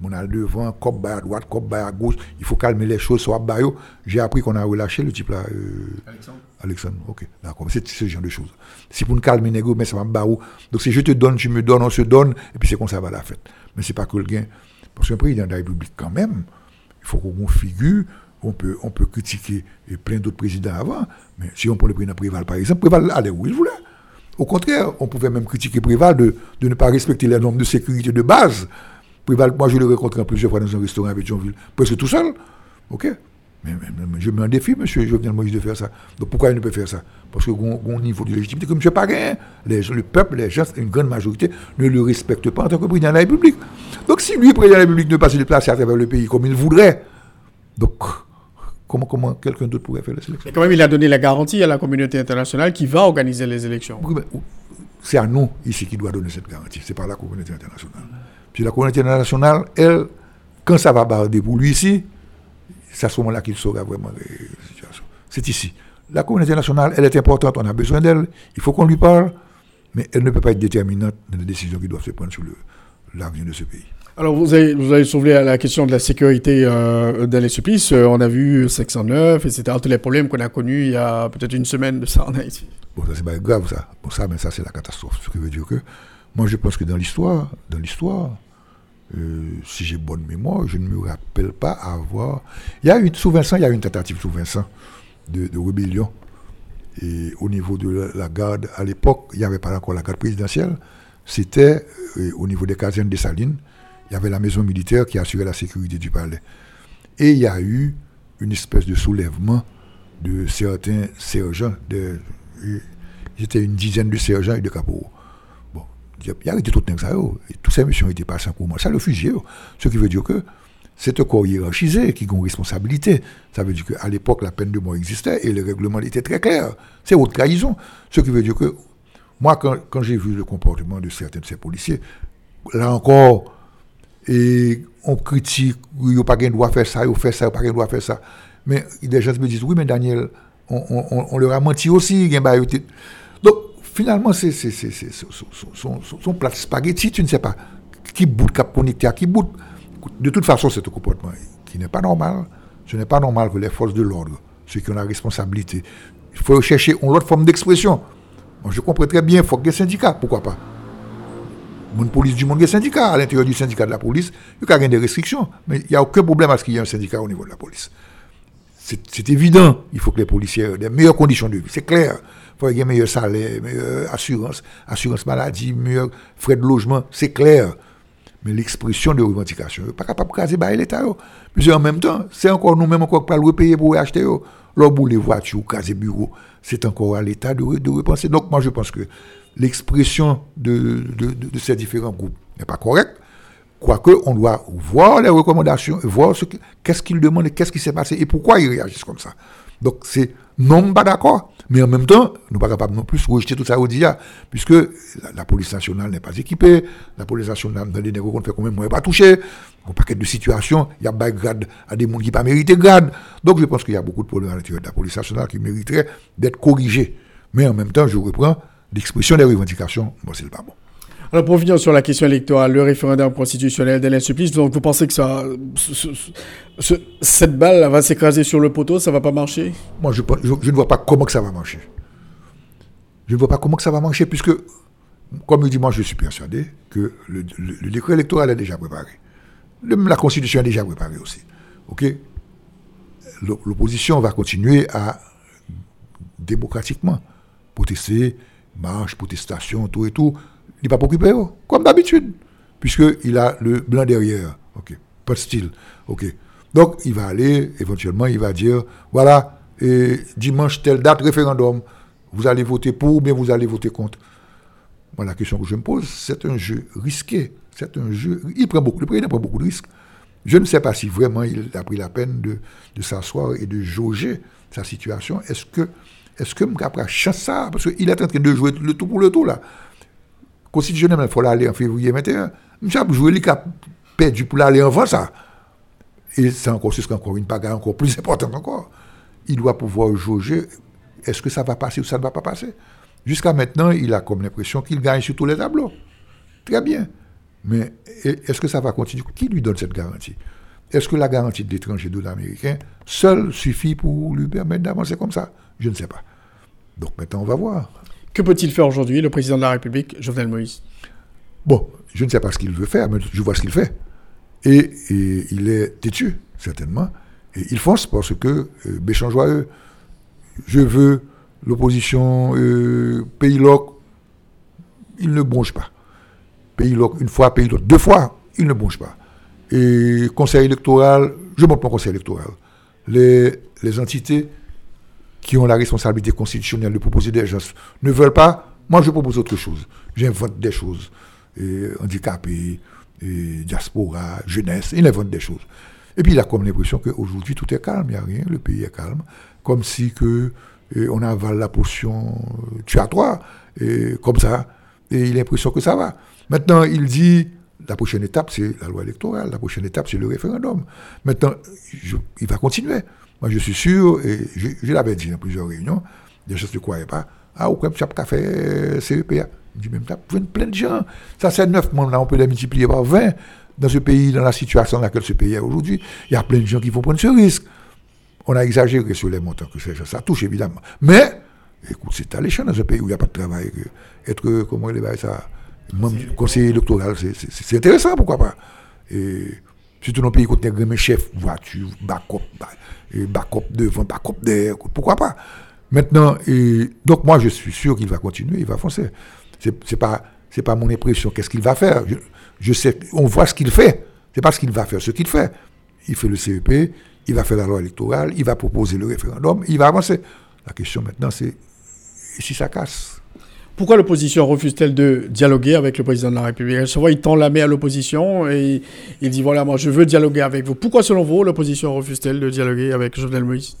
mon al devant, cop à droite, cop à gauche, il faut calmer les choses, soit bayo. J'ai appris qu'on a relâché le type là. Euh, Alexandre. Alexandre, ok, d'accord, c'est ce genre de choses. Si pour nous calmer les mais ça va barou. Donc si je te donne, tu me donnes, on se donne, et puis c'est comme ça va la fête. Mais c'est pas que le gain. Parce qu'un président de la République, quand même, il faut qu'on figure, on peut, on peut critiquer plein d'autres présidents avant, mais si on prend le président Préval, par exemple, Préval allait où il voulait. Au contraire, on pouvait même critiquer Préval de, ne pas respecter les normes de sécurité de base. Préval, moi je l'ai rencontré plusieurs fois dans un restaurant à Pétionville, presque tout seul. OK? Mais, je mets un défi, monsieur Jovenel Moïse, de faire ça. Donc pourquoi il ne peut faire ça? Parce que un niveau de légitimité que M. Paguin, les le peuple, les gens, une grande majorité, ne le respectent pas en tant que président de la République. Donc si lui, président de la République, ne pas se déplacer à travers le pays comme il voudrait, donc Comment, comment quelqu'un d'autre pourrait faire les élections? Et quand même, il a donné la garantie à la communauté internationale qui va organiser les élections. c'est à nous ici qui doit donner cette garantie. C'est pas la communauté internationale. Puis la communauté internationale, elle, quand ça va barder pour lui ici, c'est à ce moment-là qu'il saura vraiment les situations. C'est ici. La communauté internationale, elle est importante, on a besoin d'elle, il faut qu'on lui parle, mais elle ne peut pas être déterminante dans les décisions qui doivent se prendre sur l'avenir de ce pays. Alors, vous avez, vous avez soulevé la question de la sécurité euh, dans les supplices. Euh, on a vu 609, etc. Tous les problèmes qu'on a connus il y a peut-être une semaine de ça en Haïti. Bon, ça, c'est pas grave, ça. Bon, ça, mais ça, c'est la catastrophe. Ce qui veut dire que, moi, je pense que dans l'histoire, dans l'histoire, euh, si j'ai bonne mémoire, je ne me rappelle pas avoir. Il y a eu, sous Vincent, il y a eu une tentative sous Vincent de, de rébellion. Et au niveau de la, garde, à l'époque, il n'y avait pas encore la garde présidentielle. C'était au niveau des casernes des Salines il y avait la maison militaire qui assurait la sécurité du palais. Et il y a eu une espèce de soulèvement de certains sergents. De, J'étais une dizaine de sergents et de capots. Bon, il y a eu tout ça. Et toutes ces missions étaient passées en courant. Ça, le fusil. Ce qui veut dire que c'est un corps hiérarchisé qui a une responsabilité. Ça veut dire qu'à l'époque, la peine de mort existait et le règlement était très clair. C'est haute trahison. Ce qui veut dire que moi, quand j'ai vu le comportement de certains de ces policiers, là encore, et on critique, il n'y a pas de droit faire ça, il fait ça, il n'y a pas de droit faire ça. Mais des gens me disent, oui, mais Daniel, on, leur a menti aussi. Donc, finalement, c'est son, son, plat spaghetti, tu ne sais pas qui bout cap connecté à qui bout. De toute façon, c'est un comportement qui n'est pas normal. Ce n'est pas normal que les forces de l'ordre, ceux qui ont la responsabilité, il faut chercher une autre forme d'expression. Je comprends très bien, il faut que des syndicats, pourquoi pas mon police du monde, il y a syndicat. À l'intérieur du syndicat de la police, il y a des restrictions. Mais il n'y a aucun problème à ce qu'il y ait un syndicat au niveau de la police. C'est évident. Il faut que les policiers aient des meilleures conditions de vie. C'est clair. Il faut qu'il y ait meilleur salaire, meilleure assurance, assurance maladie, meilleur frais de logement. C'est clair. Mais l'expression de revendication, pas capable de caser l'État. Mais en même temps, c'est encore nous-mêmes encore pas le payer pour acheter. Là, les voitures, caser bureau, c'est encore à l'État de, de repenser. Donc, moi, je pense que l'expression de, de, ces différents groupes n'est pas correcte. Quoique, on doit voir les recommandations, voir ce qu'est-ce qu'ils demandent qu'est-ce qui s'est passé et pourquoi ils réagissent comme ça. Donc, c'est non pas d'accord. Mais en même temps, nous pas capables non plus de rejeter tout ça au dia, puisque la, police nationale n'est pas équipée, la police nationale, dans les négociations, fait quand même, n'est pas touché. Un paquet de situations, il y a des grade à des gens qui pas mérité grade. Donc, je pense qu'il y a beaucoup de problèmes à l'intérieur de la police nationale qui mériteraient d'être corrigés. Mais en même temps, je reprends l'expression des revendications, moi, c'est pas bon. Alors pour revenir sur la question électorale, le référendum constitutionnel d'Alain Supplice, donc vous pensez que ça, cette balle va s'écraser sur le poteau, ça va pas marcher? Moi, je, ne vois pas comment que ça va marcher. Je ne vois pas comment que ça va marcher, puisque, comme je dis, moi, je suis persuadé que le, décret électoral est déjà préparé. la Constitution est déjà préparée aussi. OK? L'opposition va continuer à démocratiquement protester, marche, protestation, tout et tout il n'est pas occupé, oh, comme d'habitude, puisqu'il a le blanc derrière. OK. Pas de style. OK. Donc, il va aller, éventuellement, il va dire voilà, et dimanche, telle date, référendum, vous allez voter pour ou bien vous allez voter contre. Moi, la question que je me pose, c'est un jeu risqué. C'est un jeu. Il prend beaucoup, le président prend beaucoup de risques. Je ne sais pas si vraiment il a pris la peine de, de s'asseoir et de jauger sa situation. Est-ce que, est-ce que Mkapra chasse ça? Parce qu'il est en train de jouer le tout pour le tout, là constitutionnel, il faut aller en février 21. Je joué les a perdu pour aller avant ça. Et c'est encore, encore une bagarre encore plus importante encore. Il doit pouvoir juger est-ce que ça va passer ou ça ne va pas passer? Jusqu'à maintenant, il a comme l'impression qu'il gagne sur tous les tableaux. Très bien. Mais est-ce que ça va continuer? Qui lui donne cette garantie? Est-ce que la garantie de l'étranger de l'américain seule suffit pour lui permettre d'avancer comme ça? Je ne sais pas. Donc maintenant, on va voir. Que peut-il faire aujourd'hui, le président de la République, Jovenel Moïse? Bon, je ne sais pas ce qu'il veut faire, mais je vois ce qu'il fait. Et, il est têtu, certainement. Et il fonce parce que, euh, Béchamp joyeux, je veux l'opposition, euh, pays loc, il ne bronche pas. Pays loc, une fois, pays loc, deux fois, il ne bronche pas. Et conseil électoral, je monte mon conseil électoral. Les, les entités qui ont la responsabilité constitutionnelle de proposer des choses ne veulent pas, moi je propose autre chose. J'invente des choses. handicapés, diaspora, jeunesse, il invente des choses. Et puis il a comme l'impression qu'aujourd'hui tout est calme, il n'y a rien, le pays est calme. Comme si que on avale la potion euh, tuatoire, et comme ça, et il a l'impression que ça va. Maintenant, il dit, la prochaine étape, c'est la loi électorale, la prochaine étape, c'est le référendum. Maintenant, il va continuer. Moi, je suis sûr, et je, l'avais dit dans plusieurs réunions, des je ne croyais pas. Ah, comme ça, tu as fait CEPA. Je dis, même, tu as plein de gens. Ça, c'est neuf mondes là, on peut les multiplier par 20 dans ce pays, dans la situation dans laquelle ce pays est aujourd'hui. Il y a plein de gens qui vont prendre ce risque. On a exagéré sur les montants que ça touche, évidemment. Mais, écoute, c'est alléchant dans un pays où il n'y a pas de travail. Être, comment il est ça, conseiller électoral, c'est intéressant, pourquoi pas. Surtout dans un pays où tu as chef, voiture, backup, backup devant, backup derrière, pourquoi pas? Maintenant, et, donc moi je suis sûr qu'il va continuer, il va foncer. C'est, c'est pas pas mon impression. Qu'est-ce qu'il va faire? Je, sais, on voit ce qu'il fait. C'est pas ce qu'il va faire, ce qu'il fait. Il fait le CEP, il va faire la loi électorale, il va proposer le référendum, il va avancer. La question maintenant, c'est si ça casse? Pourquoi l'opposition refuse-t-elle de dialoguer avec le président de la République? Voit, il tend la main à l'opposition et il dit voilà, moi je veux dialoguer avec vous. Pourquoi, selon vous, l'opposition refuse-t-elle de dialoguer avec Jovenel Moïse?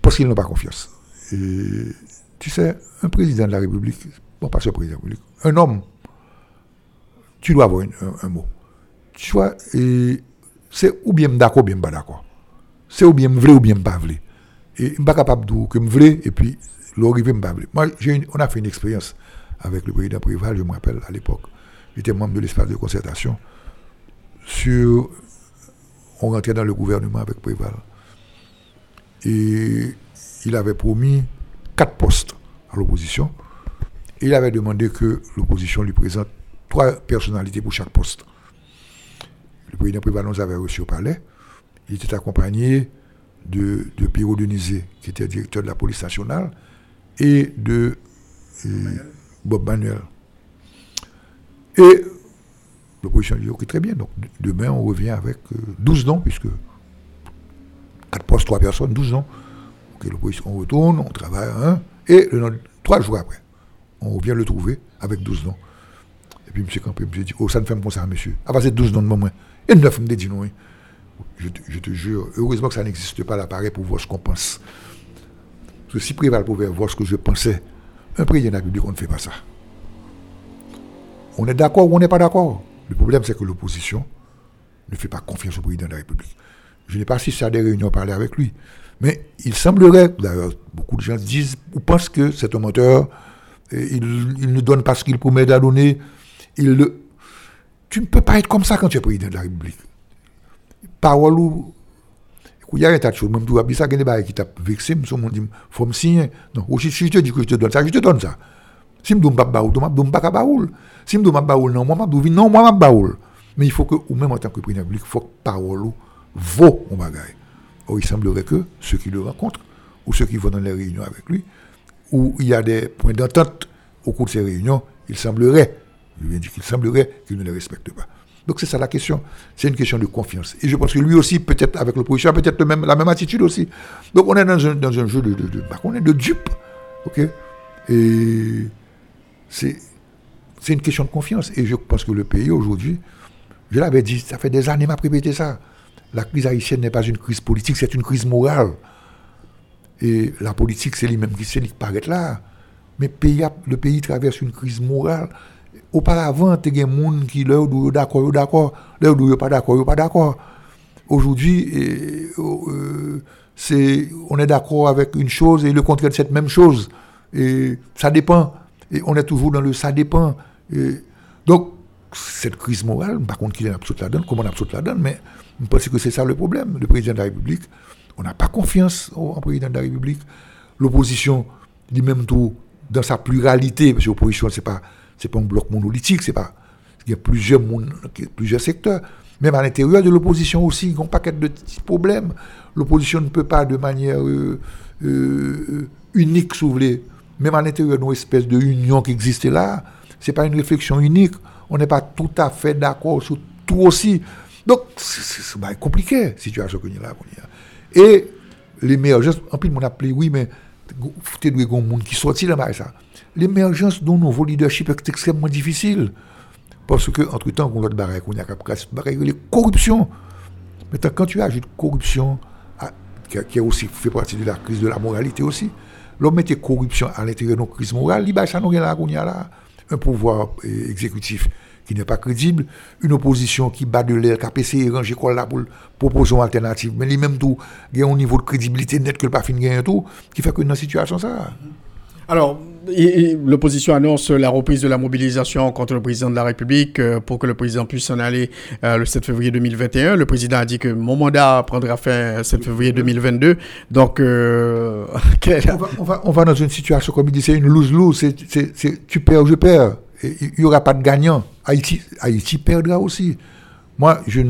Parce qu'ils n'ont pas confiance. Tu sais, un président de la République, bon, pas ce président de la République, un homme, tu dois avoir un, mot. Tu vois, c'est ou bien d'accord ou bien pas d'accord. C'est ou bien vrai ou bien pas vrai. Et je ne suis pas capable de dire que et puis moi, on a fait une expérience avec le président Préval, je me rappelle à l'époque. J'étais membre de l'espace de concertation. Sur, on rentrait dans le gouvernement avec Préval. Et il avait promis quatre postes à l'opposition. Il avait demandé que l'opposition lui présente trois personnalités pour chaque poste. Le président Préval nous avait reçu au palais. Il était accompagné de, de Pierrot Denizé, qui était directeur de la police nationale, et de Bob Manuel. Et l'opposition dit ok, très bien. Donc demain, on revient avec 12 euh, noms, puisque 4 postes, 3 personnes, 12 noms. L'opposition, on retourne, on travaille, hein, et le, 3 jours après, on revient le trouver avec 12 noms. Et puis, monsieur Campé, monsieur dit, oh, ça ne fait pas ça, monsieur. Ah, bah, c'est 12 noms de moi. Et 9 me dit non. Je, je te jure, heureusement que ça n'existe pas l'appareil pour voir ce qu'on pense. Que si Préval pouvait voir ce que je pensais, un président de la République, on ne fait pas ça. On est d'accord ou on n'est pas d'accord? Le problème, c'est que l'opposition ne fait pas confiance au président de la République. Je n'ai pas assisté à des réunions parler avec lui. Mais il semblerait, d'ailleurs, beaucoup de gens disent ou pensent que c'est un menteur, et il, ne donne pas ce qu'il promet de donner. Tu ne peux pas être comme ça quand tu es président de la République. Parole ou. Il y a un tas de choses. Même tout ça, il vexé, me si je te dis que je te donne ça, je te donne ça. Si je ne donne pas baoul, je ne donne pas baoul. Si je ne non, moi, je dis non, moi, je baoul. Mais il faut que, ou même en tant que président République, il faut que parole vaut mon bagage. Or, il semblerait que ceux qui le rencontrent, ou ceux qui vont dans les réunions avec lui, où il y a des points d'entente au cours de ces réunions, il semblerait, je viens dire qu'il semblerait ne les respecte pas. Donc c'est ça la question. C'est une question de confiance. Et je pense que lui aussi, peut-être avec l'opposition, peut-être même, la même attitude aussi. Donc on est dans un, jeu de, bah, on est de dupes. Et c'est une question de confiance. Et je pense que le pays aujourd'hui, je l'avais dit, ça fait des années m'a répété ça. La crise haïtienne n'est pas une crise politique, c'est une crise morale. Et la politique, c'est lui-même qui qui paraît là. Mais le pays traverse une crise morale. Auparavant, il y a des gens qui disent d'accord, d'accord, leur disent pas d'accord, pas d'accord. Aujourd'hui, eh, euh, c'est, on est d'accord avec une chose et le contraire de cette même chose. Et ça dépend. Et on est toujours dans le ça dépend. Donc, cette crise morale, par contre, qu'il est la donne, comment on la donne, mais je pense que c'est ça le problème. Le président de la République, on n'a pas confiance au président de la République. L'opposition, dit même tout, dans sa pluralité, parce que l'opposition, c'est pas, c'est pas un bloc monolithique, c'est pas, il y a plusieurs, plusieurs secteurs. Même à l'intérieur de l'opposition aussi, il y a un paquet de petits problèmes. L'opposition ne peut pas de manière euh, euh, unique, si vous voulez, même à l'intérieur d'une espèce de union qui existait là, c'est pas une réflexion unique. On n'est pas tout à fait d'accord sur tout aussi. Donc, c'est- bah, compliqué, la situation y a là. Et l'émergence, en plus, on a appelé, oui, mais y a des monde qui sortit là ça. L'émergence d'un nouveau leadership est extrêmement difficile. Parce que, entre-temps, on a barré, on a les corruption. Maintenant, quand tu ajoutes corruption, qui, a, aussi fait partie de la crise de la moralité aussi, l'homme mettait corruption à l'intérieur de nos crises morales, il ça nous là, y a là. Un pouvoir euh, exécutif qui n'est pas crédible, une opposition qui bat de l'air, qui a essayé de ranger quoi là pour proposer une alternative, mais lui-même tout, il y a un niveau de crédibilité net que le pas fin gagner tout, qui fait que dans une situation ça. Alors, l'opposition annonce la reprise de la mobilisation contre le président de la République euh, pour que le président puisse s'en aller euh, le 7 février 2021. Le président a dit que mon mandat prendra fin le 7 février 2022. Donc, euh, (laughs) on, va, va, on va dans une situation, comme il dit, c'est une lose-lose. Tu perds, je perds. Il n'y aura pas de gagnant. Haïti, Haïti perdra aussi. Moi, je,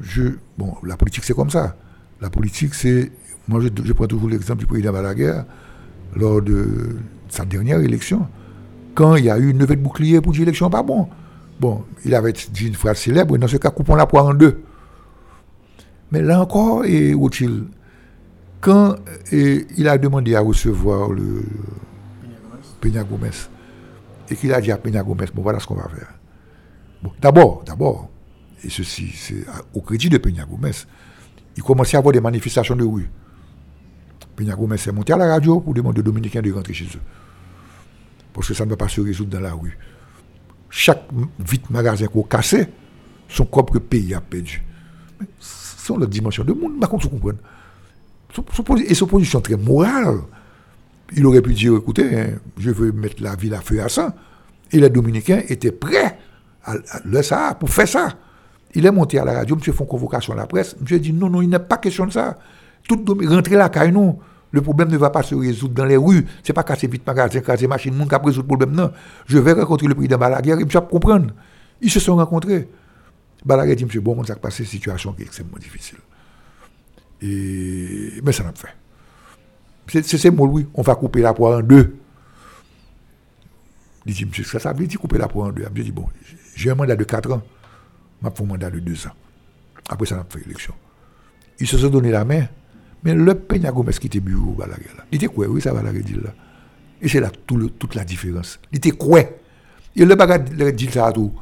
je. Bon, la politique, c'est comme ça. La politique, c'est. Moi, je, je prends toujours l'exemple du président Balaguer lors de sa dernière élection. Quand il y a eu une levée de bouclier pour dire l'élection pas bon. Bon, il avait dit une phrase célèbre, dans ce cas, coupons la poire en deux. Mais là encore, et Rothschild, quand il a demandé à recevoir le Peña Gomez, et qu'il a dit à Peña Gomez, bon voilà ce qu'on va faire. Bon, d'abord, d'abord, et ceci, c'est au crédit de Peña Gomez, il commençait à avoir des manifestations de rue. Peña Gomez est monté à la radio pour demander aux Dominicains de rentrer chez eux. Parce que ça ne va pas se résoudre dans la rue. Chaque vite magasin qu'on cassait, son propre pays a perdu. Mais C'est la dimension de monde, par contre, vous Et son position très morale. Il aurait pu dire, écoutez, hein, je veux mettre la ville à feu à sang. Et les Dominicains étaient prêts à, le ça, pour faire ça. Il est monté à la radio, monsieur une convocation à la presse. Monsieur dit, non, non, il n'est pas question de ça. Tout rentrer là, caille, non. Le problème ne va pas se résoudre dans les rues. C'est pas casser vite magasin, casser machine, monde qui a résoudre le problème, non. Je vais rencontrer le président Balaguer, et monsieur va comprendre. Ils se sont rencontrés. Balaguer dit, monsieur, bon, on s'est passé une situation qui est extrêmement difficile. Et... Mais ça n'a pas fait. C'est ces mots, oui. On va couper la poire en deux. Il dit, monsieur, ça, ça veut couper la poire en deux. Je dis, bon, j'ai un mandat de 4 ans. Je un mandat de 2 ans. Après, ça n'a pas fait élection. Ils se sont donné la main. Mais le Peña Gomez qui était bureau, Balaguer, là? Il était quoi, oui, ça Balaguer dit là. Et c'est là tout le- toute la différence. Il était quoi? Et le bagage dit ça à tout.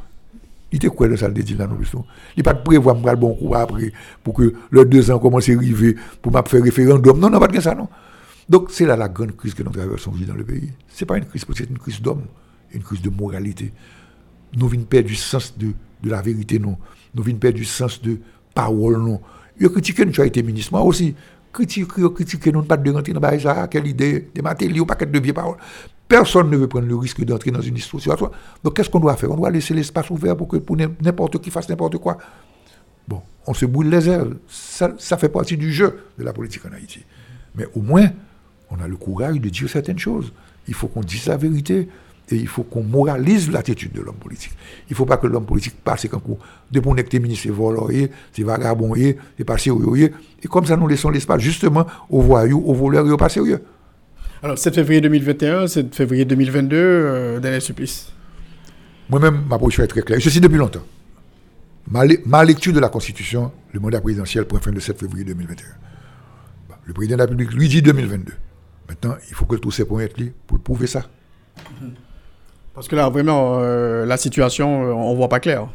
Il était quoi dans ça, le dit là, non plus. Il pas de prévoir, me bon coup après, pour que les deux ans commencent à arriver, pour m'a faire référendum. Non, non, pas de ça, non. Donc, c'est là la grande crise que nous traversons dans le pays. Ce n'est pas une crise, c'est une crise d'homme, une crise de moralité. Nous venons perdre du sens de, de la vérité, non. Nous venons perdre du sens de parole, non. Il a critiqué, nous avons été ministre, moi aussi. Critiquer, critiquer, nous pas de rentrer dans ça, quelle idée, des matériaux, paquet de vieux paroles. Personne ne veut prendre le risque d'entrer dans une histoire sur Donc, qu'est-ce qu'on doit faire? On doit laisser l'espace ouvert pour que pour n'importe qui fasse n'importe quoi. Bon, on se boule les ailes. Ça, ça fait partie du jeu de la politique en Haïti. Mais au moins, on a le courage de dire certaines choses. Il faut qu'on dise la vérité et il faut qu'on moralise l'attitude de l'homme politique. Il ne faut pas que l'homme politique passe comme coup de pour que ministre, c'est voleur, c'est vagabond, c'est pas sérieux. Et comme ça, nous laissons l'espace justement aux voyous, aux voleurs et aux pas sérieux. Alors, 7 février 2021, 7 février 2022, euh, Daniel Supplice Moi-même, ma position est très claire. Je suis depuis longtemps. Ma, ma, lecture de la Constitution, le mandat présidentiel pour fin le 7 février 2021. Le président de la République lui dit 2022. Maintenant, il faut que tous ces points être liés pour prouver ça. Parce que là, vraiment, euh, la situation, euh, on ne voit pas clair.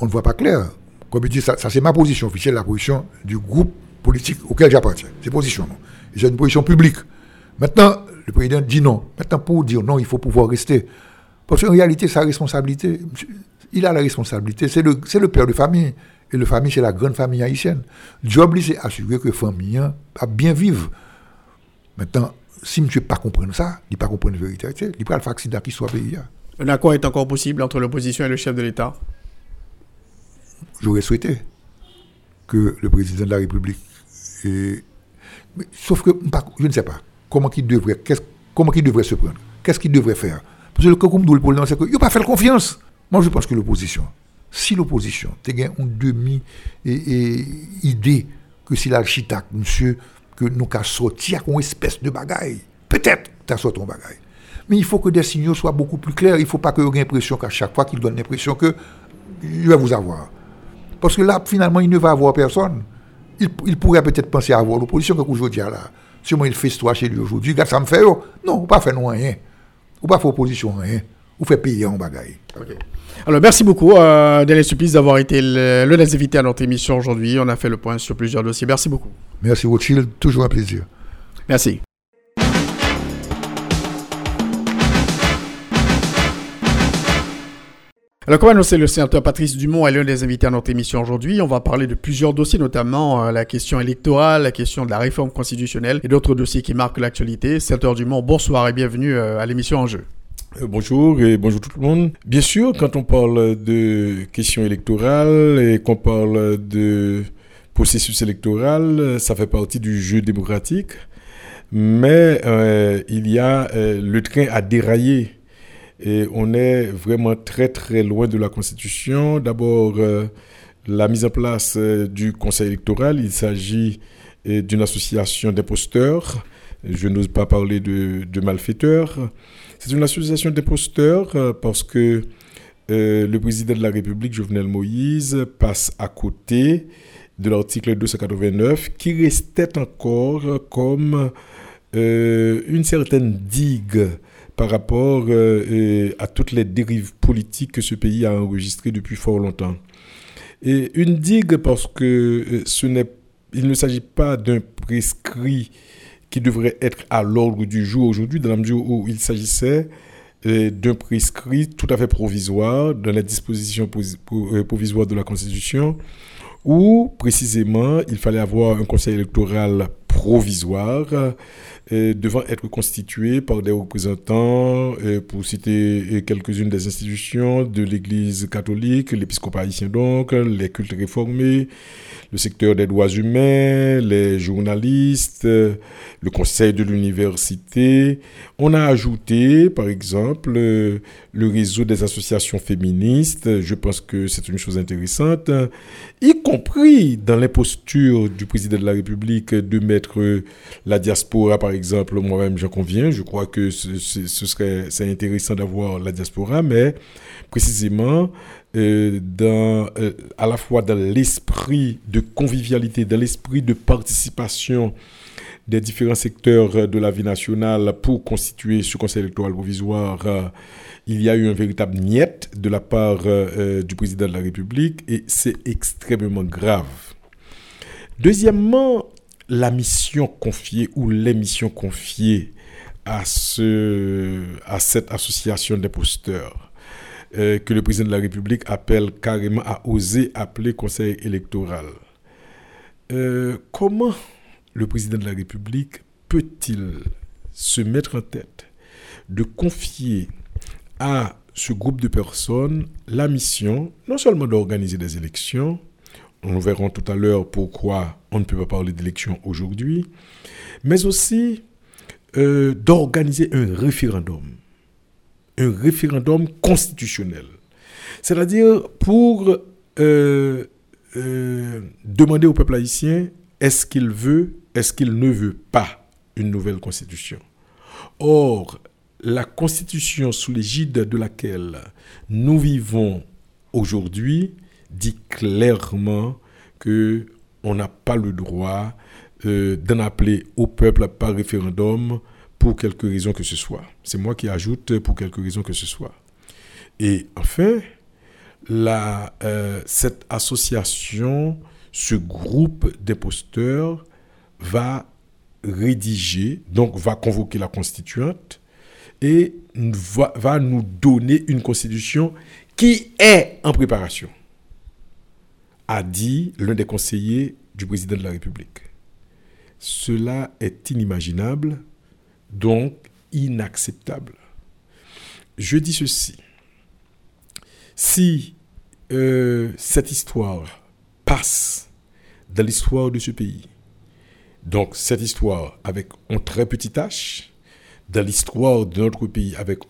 On ne voit pas clair. Comme je dis, ça, c'est ma position officielle, la position du groupe politique auquel j'appartiens. C'est position. J'ai une position publique. Maintenant, le président dit non. Maintenant, pour dire non, il faut pouvoir rester. Parce qu'en réalité, sa responsabilité, il a la responsabilité. C'est le, le père de famille. Et le famille, c'est la grande famille haïtienne. Job, c'est assurer que la famille a bien vivre. Maintenant, si M. pas comprendre ça, il ne pas comprendre la vérité, il pas le accident qui soit payé. Un accord est encore possible entre l'opposition et le chef de l'État? J'aurais souhaité que le président de la République. sauf que je ne sais pas comment il devrait, comment il devrait se prendre. Qu'est-ce qu'il devrait faire? Parce que le le problème, c'est qu'il n'a pas fait confiance. Moi, je pense que l'opposition, si l'opposition a une demi-idée que si l'architecte, monsieur, que nous avons sorti à une espèce de bagaille. Peut-être tu as sorti un bagaille. Mais il faut que des signaux soient beaucoup plus clairs. Il ne faut pas que vous l'impression qu'à chaque fois qu'il donne l'impression que il va vous avoir. Parce que là, finalement, il ne va avoir personne. Il, pourrait peut-être penser à avoir l'opposition que dis là. Moi il fait toi chez lui aujourd'hui, ça me fait. Non, pas faire rien. Ou pas faire opposition rien. Ou faire payer en bagaille. Alors, merci beaucoup, euh, Daniel Supplice, d'avoir été le, le invité à notre émission aujourd'hui. On a fait le point sur plusieurs dossiers. Merci beaucoup. Merci, Rothschild. Toujours un plaisir. Merci. Alors, comme annoncé, le sénateur Patrice Dumont est l'un des invités à notre émission aujourd'hui. On va parler de plusieurs dossiers, notamment euh, la question électorale, la question de la réforme constitutionnelle et d'autres dossiers qui marquent l'actualité. Sénateur Dumont, bonsoir et bienvenue euh, à l'émission En Jeu. Euh, bonjour et bonjour tout le monde. Bien sûr, quand on parle de questions électorales et qu'on parle de processus électoral, ça fait partie du jeu démocratique. Mais euh, il y a euh, le train à dérailler et on est vraiment très très loin de la Constitution. D'abord, la mise en place du Conseil électoral, il s'agit d'une association d'imposteurs. Je n'ose pas parler de, de malfaiteurs. C'est une association d'imposteurs euh, parce que euh, le président de la République, Jovenel Moïse, passe à côté de l'article 289 qui restait encore comme euh, une certaine digue par rapport à toutes les dérives politiques que ce pays a enregistrées depuis fort longtemps. Et une digue parce que ce n'est, il ne s'agit pas d'un prescrit qui devrait être à l'ordre du jour aujourd'hui, dans la mesure où il s'agissait euh, d'un prescrit tout à fait provisoire dans les dispositions euh, provisoires de la Constitution, où précisément il fallait avoir un conseil électoral provisoire devant être constitué par des représentants, pour citer quelques-unes des institutions de l'Église catholique, l'épiscopat haïtien donc, les cultes réformés, le secteur des droits humains, les journalistes, le conseil de l'université. On a ajouté, par exemple, le réseau des associations féministes. Je pense que c'est une chose intéressante, y compris dans l'imposture du président de la République de mettre la diaspora, par exemple. Moi-même, j'en conviens. Je crois que ce, serait c'est intéressant d'avoir la diaspora, mais précisément euh, dans, euh, à la fois dans l'esprit de convivialité, dans l'esprit de participation des différents secteurs de la vie nationale pour constituer ce conseil électoral provisoire, il y a eu un véritable niet de la part du président de la République et c'est extrêmement grave. Deuxièmement, la mission confiée ou les missions confiées à, ce, à cette association d'imposteurs euh, que le président de la République appelle carrément à oser appeler conseil électoral. Euh, comment le président de la République peut-il se mettre en tête de confier à ce groupe de personnes la mission non seulement d'organiser des élections, nous verrons tout à l'heure pourquoi on ne peut pas parler d'élections aujourd'hui, mais aussi euh, d'organiser un référendum, un référendum constitutionnel. C'est-à-dire pour euh, euh, demander au peuple haïtien est-ce qu'il veut, est-ce qu'il ne veut pas une nouvelle constitution? Or, la constitution sous l'égide de laquelle nous vivons aujourd'hui dit clairement que on n'a pas le droit euh, d'en appeler au peuple par référendum pour quelque raison que ce soit. C'est moi qui ajoute pour quelque raison que ce soit. Et enfin, euh, cette association, ce groupe d'imposteurs va rédiger, donc va convoquer la constituante et va nous donner une constitution qui est en préparation, a dit l'un des conseillers du président de la République. Cela est inimaginable, donc inacceptable. Je dis ceci. Si euh, cette histoire passe dans l'histoire de ce pays, donc cette histoire avec un très petit H, dans l'histoire de notre pays avec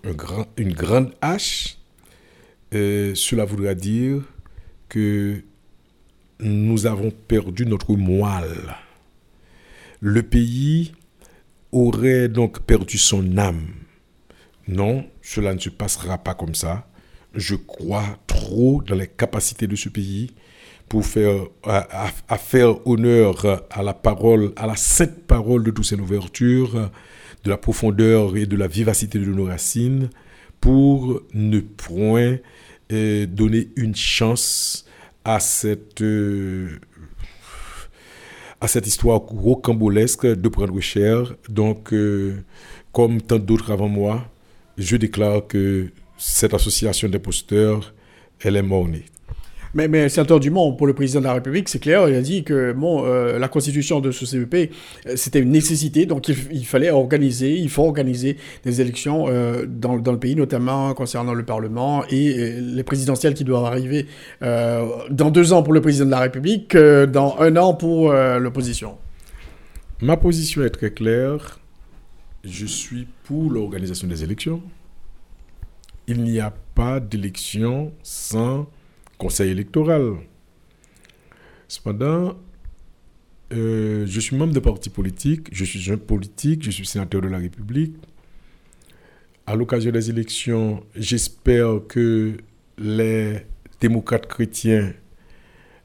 une grande H, euh, cela voudra dire que nous avons perdu notre moelle le pays aurait donc perdu son âme. Non, cela ne se passera pas comme ça. Je crois trop dans les capacités de ce pays pour faire, à, faire honneur à la parole, à la sainte parole de toutes ces ouvertures, de la profondeur et de la vivacité de nos racines, pour ne point euh, donner une chance à cette euh, à cette histoire rocambolesque de prendre cher. Donc, euh, comme tant d'autres avant moi, je déclare que cette association d'imposteurs, elle est mornée. Mais, mais sénateur Dumont, pour le président de la République, c'est clair, il a dit que bon, euh, la constitution de ce CEP, euh, c'était une nécessité, donc il, fallait organiser, il faut organiser des élections euh, dans, dans, le pays, notamment concernant le Parlement et, les présidentielles qui doivent arriver dans deux ans pour le président de la République, dans un an pour l'opposition. Ma position est très claire. Je suis pour l'organisation des élections. Il n'y a pas d'élection sans conseil électoral. Cependant, euh, je suis membre de parti politique, je suis jeune politique, je suis sénateur de la République. À l'occasion des élections, j'espère que les démocrates chrétiens,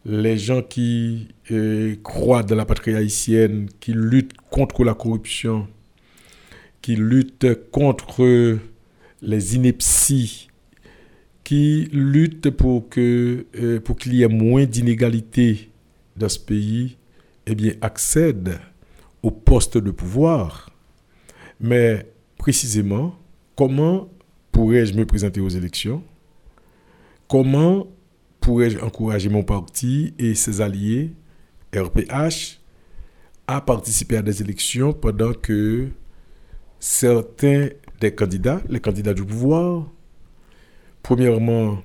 les gens qui euh, croient dans la patrie haïtienne, qui luttent contre la corruption, qui luttent contre les inepties qui lutte pour que euh, pour qu'il y ait moins d'inégalités dans ce pays, eh bien, accède au poste de pouvoir. Mais précisément, comment pourrais-je me présenter aux élections? Comment pourrais-je encourager mon parti et ses alliés, RPH, à participer à des élections pendant que certains des candidats, les candidats du pouvoir, Premièrement,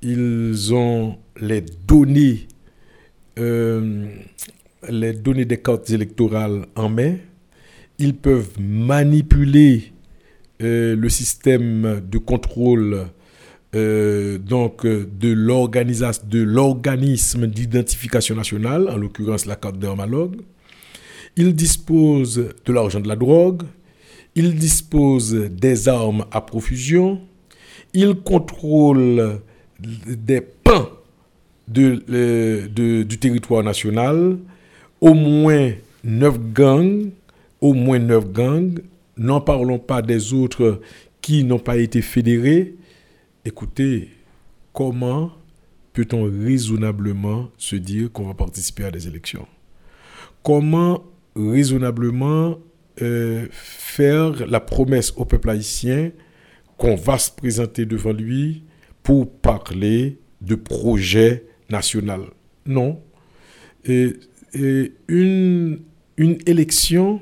ils ont les données, euh, les données des cartes électorales en main. Ils peuvent manipuler euh, le système de contrôle euh, donc de l'organisme d'identification nationale, en l'occurrence la carte dermalogue. Ils disposent de l'argent de la drogue. Ils disposent des armes à profusion il contrôle des pans du territoire national, au moins neuf gangs, au moins neuf gangs, n'en parlons pas des autres qui n'ont pas été fédérés. Écoutez, comment peut-on raisonnablement se dire qu'on va participer à des élections? Comment raisonnablement euh, faire la promesse au peuple haïtien qu'on va se présenter devant lui pour parler de projet national Non. Et, une, élection,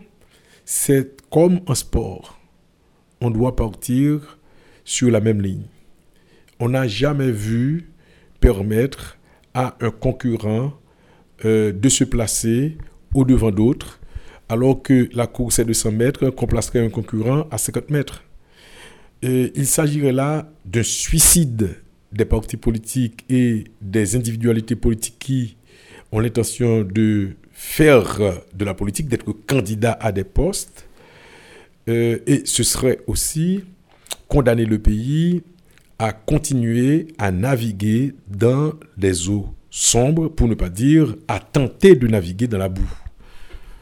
c'est comme un sport. On doit partir sur la même ligne. On n'a jamais vu permettre à un concurrent euh, de se placer au-devant d'autres, alors que la course est de 100 mètres, qu'on placerait un concurrent à 50 mètres. Il s'agirait là d'un suicide des partis politiques et des individualités politiques qui ont l'intention de faire de la politique, d'être candidat à des postes. Euh, et ce serait aussi condamner le pays à continuer à naviguer dans des eaux sombres, pour ne pas dire à tenter de naviguer dans la boue.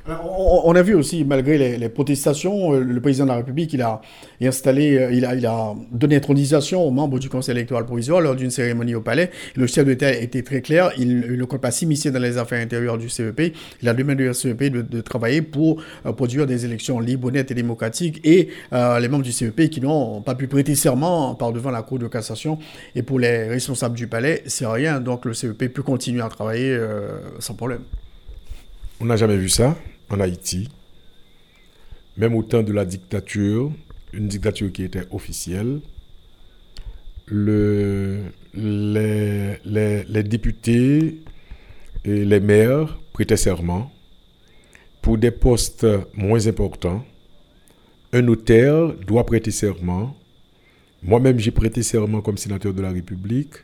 On, a vu aussi, malgré les, protestations, euh, le président de la République, il a installé, euh, il a, donné intronisation aux membres du Conseil électoral provisoire lors d'une cérémonie au palais. Le chef de l'État était très clair, il, ne compte pas s'immiscer dans les affaires intérieures du CEP. Il a demandé au CEP de, travailler pour euh, produire des élections libres, nettes et démocratiques. Et les membres du CEP qui n'ont pas pu prêter serment par devant la Cour de cassation et pour les responsables du palais, c'est rien. Donc le CEP peut continuer à travailler sans problème. On n'a jamais vu ça en Haïti, même au temps de la dictature, une dictature qui était officielle, le, les, les, députés et les maires prêtaient serment pour des postes moins importants. Un notaire doit prêter serment. Moi-même, j'ai prêté serment comme sénateur de la République.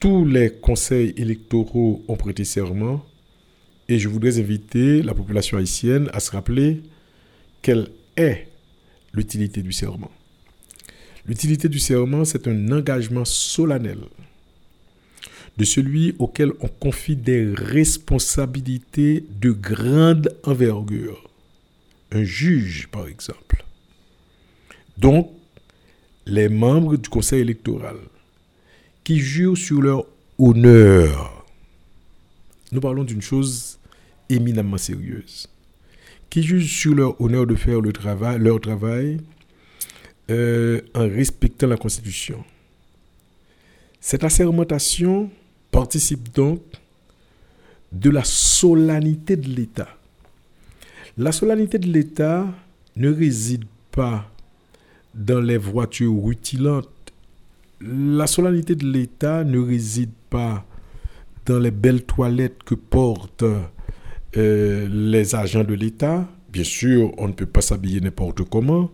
Tous les conseils électoraux ont prêté serment. Et je voudrais inviter la population haïtienne à se rappeler quelle est l'utilité du serment. L'utilité du serment, c'est un engagement solennel de celui auquel on confie des responsabilités de grande envergure. Un juge, par exemple. Donc, les membres du conseil électoral qui jurent sur leur honneur nous parlons d'une chose éminemment sérieuse, qui jugent sur leur honneur de faire leur travail euh, en respectant la Constitution. Cette assermentation participe donc de la solennité de l'État. La solennité de l'État ne réside pas dans les voitures rutilantes. La solennité de l'État ne réside pas dans les belles toilettes que portent euh, les agents de l'État. Bien sûr, on ne peut pas s'habiller n'importe comment.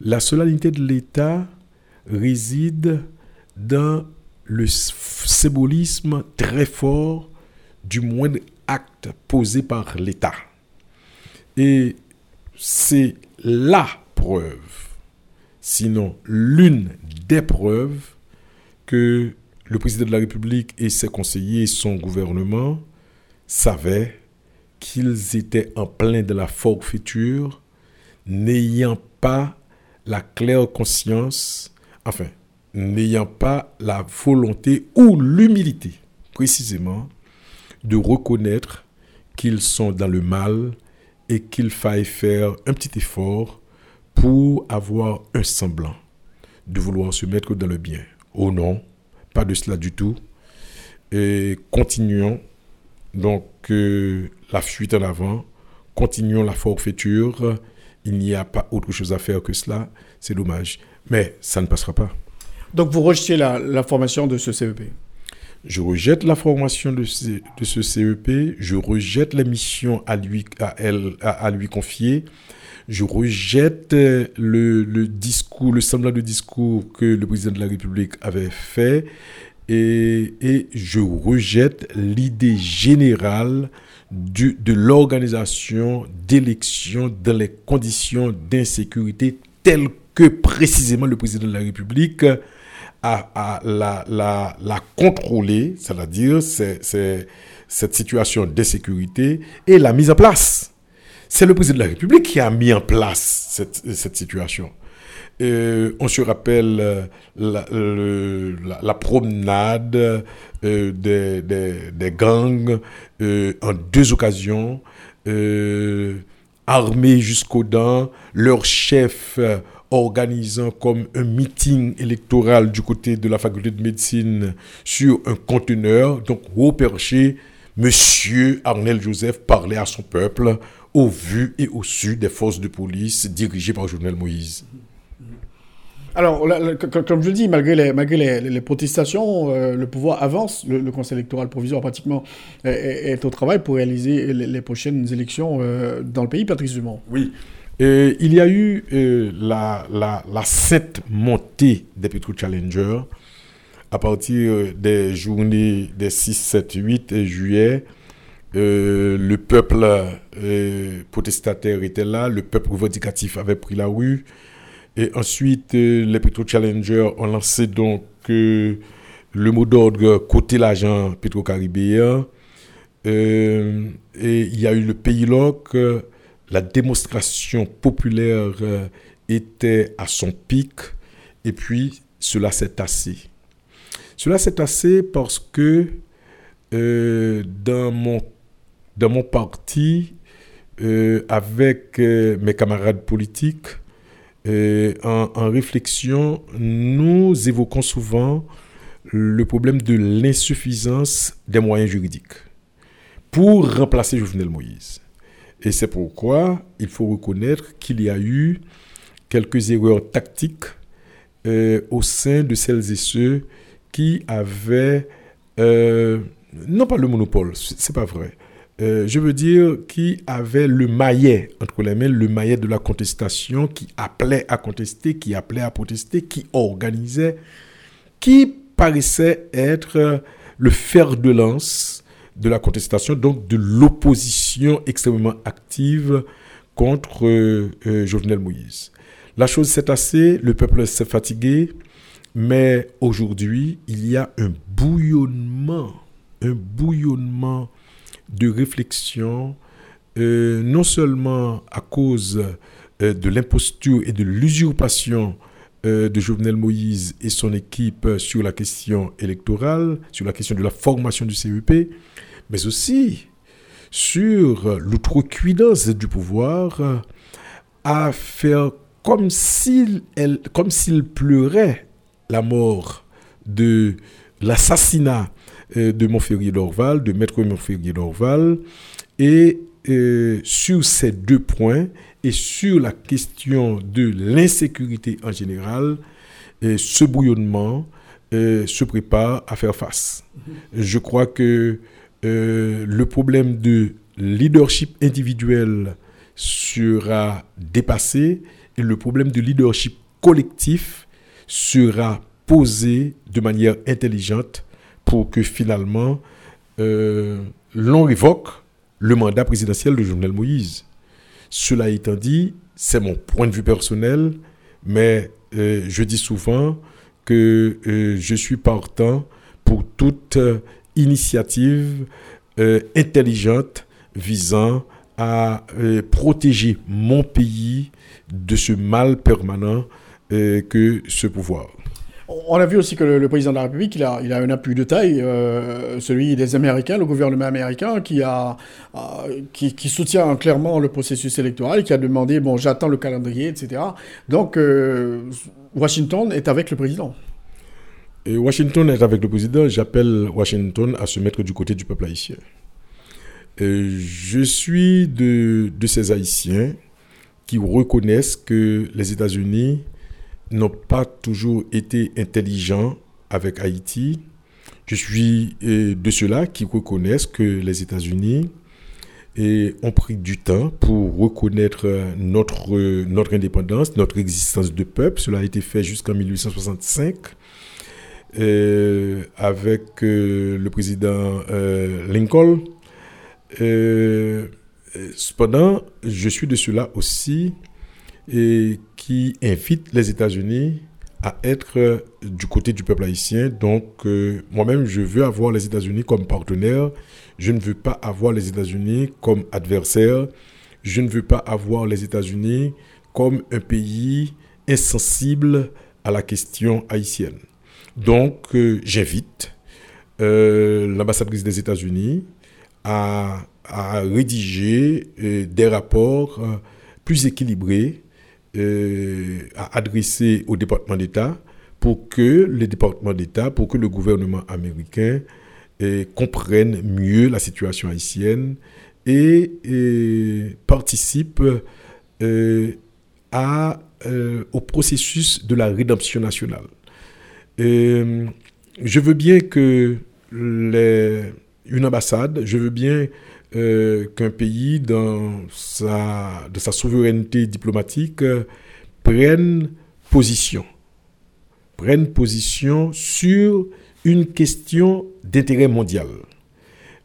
La solennité de l'État réside dans le symbolisme très fort du moindre acte posé par l'État. Et c'est la preuve, sinon l'une des preuves, que le président de la République et ses conseillers, son gouvernement, savaient qu'ils étaient en plein de la forfaiture, n'ayant pas la claire conscience, enfin, n'ayant pas la volonté ou l'humilité, précisément, de reconnaître qu'ils sont dans le mal et qu'il faille faire un petit effort pour avoir un semblant de vouloir se mettre dans le bien. Au nom pas de cela du tout. Et continuons donc euh, la fuite en avant, continuons la forfaiture. Il n'y a pas autre chose à faire que cela. C'est dommage. Mais ça ne passera pas. Donc vous rejetez la, formation de ce CEP Je rejette la formation de ce, de ce CEP. Je rejette la mission à lui, à elle, à lui confier je rejette le, discours, le semblant de discours que le président de la République avait fait et, je rejette l'idée générale de l'organisation d'élections dans les conditions d'insécurité telles que précisément le président de la République a, la, la, la contrôler, c'est-à-dire c'est cette situation d'insécurité et la mise en place. C'est le président de la République qui a mis en place cette, situation. On se rappelle la, promenade des, gangs en deux occasions, armés jusqu'aux dents, leur chef organisant comme un meeting électoral du côté de la faculté de médecine sur un conteneur. Donc, au perché, Monsieur Arnel Joseph parlait à son peuple au vu et au su des forces de police dirigées par Jovenel Moïse. Alors, comme je le dis, malgré les, protestations, euh, le pouvoir avance. Le, Conseil électoral provisoire, pratiquement, est, au travail pour réaliser les, prochaines élections euh, dans le pays, Patrice Dumont. Oui, il y a eu euh, la, la, la montée des Petro Challenger à partir euh, des journées des 6, 7, 8 juillet. Euh, le peuple protestataire était là, le peuple revendicatif avait pris la rue. Et ensuite, les Petro Challenger ont lancé donc le mot d'ordre côté l'agent pétro-caribéen. et il y a eu le pays loc la démonstration populaire euh, était à son pic et puis cela s'est tassé. Cela s'est tassé parce que euh, dans, mon, dans mon parti, euh, avec mes camarades politiques, en, en, réflexion, nous évoquons souvent le problème de l'insuffisance des moyens juridiques pour remplacer Jovenel Moïse. Et c'est pourquoi il faut reconnaître qu'il y a eu quelques erreurs tactiques euh, au sein de celles et ceux qui avaient, euh, non pas le monopole, c'est pas vrai, euh, je veux dire qui avaient le maillet entre les mains, le maillet de la contestation, qui appelait à contester, qui appelait à protester, qui organisait, qui paraissait être le fer de lance de la contestation, donc de l'opposition extrêmement active contre euh, euh, Jovenel Moïse. La chose s'est assez, le peuple s'est fatigué, mais aujourd'hui, il y a un bouillonnement, un bouillonnement de réflexion, euh, non seulement à cause de l'imposture et de l'usurpation de Jovenel Moïse et son équipe sur la question électorale, sur la question de la formation du CEP, mais aussi sur l'outrecuidance du pouvoir à faire comme s'il comme s'il pleurait la mort de l'assassinat euh, de Montferrier d'Orval, de Maître Montferrier d'Orval, et euh, sur ces deux points, et sur la question de l'insécurité en général, euh, ce bouillonnement se prépare à faire face. Je crois que euh, le problème de leadership individuel sera dépassé et le problème de leadership collectif sera posé de manière intelligente pour que finalement euh, l'on révoque le mandat présidentiel de Jovenel Moïse. Cela étant dit, c'est mon point de vue personnel, mais euh, je dis souvent que je suis partant pour toute initiative euh, intelligente visant à euh, protéger mon pays de ce mal permanent euh, que ce pouvoir. On a vu aussi que le, président de la République, il a, un appui de taille, celui des Américains, le gouvernement américain, qui, a, qui, soutient clairement le processus électoral, qui a demandé, bon, j'attends le calendrier, etc. Donc, Washington est avec le président. Washington est avec le président. J'appelle Washington à se mettre du côté du peuple haïtien. je suis de, ces Haïtiens qui reconnaissent que les États-Unis n'ont pas toujours été intelligents avec Haïti. Je suis de ceux-là qui reconnaissent que les États-Unis ont pris du temps pour reconnaître notre, notre indépendance, notre existence de peuple. Cela a été fait jusqu'en 1865. Euh, avec euh, le président euh, Lincoln. cependant, je suis de ceux-là aussi et qui invite les États-Unis à être du côté du peuple haïtien. Donc, moi-même, je veux avoir les États-Unis comme partenaire. Je ne veux pas avoir les États-Unis comme adversaire. Je ne veux pas avoir les États-Unis comme un pays insensible à la question haïtienne. Donc, euh, j'invite euh, l'ambassadrice des États-Unis à, rédiger euh, des rapports plus équilibrés à adresser au département d'État pour que le département d'État, pour que le gouvernement américain comprenne mieux la situation haïtienne et, participe à, au processus de la rédemption nationale. je veux bien que une ambassade, je veux bien euh, qu'un pays, dans sa, de sa souveraineté diplomatique, prenne position. Prenne position sur une question d'intérêt mondial.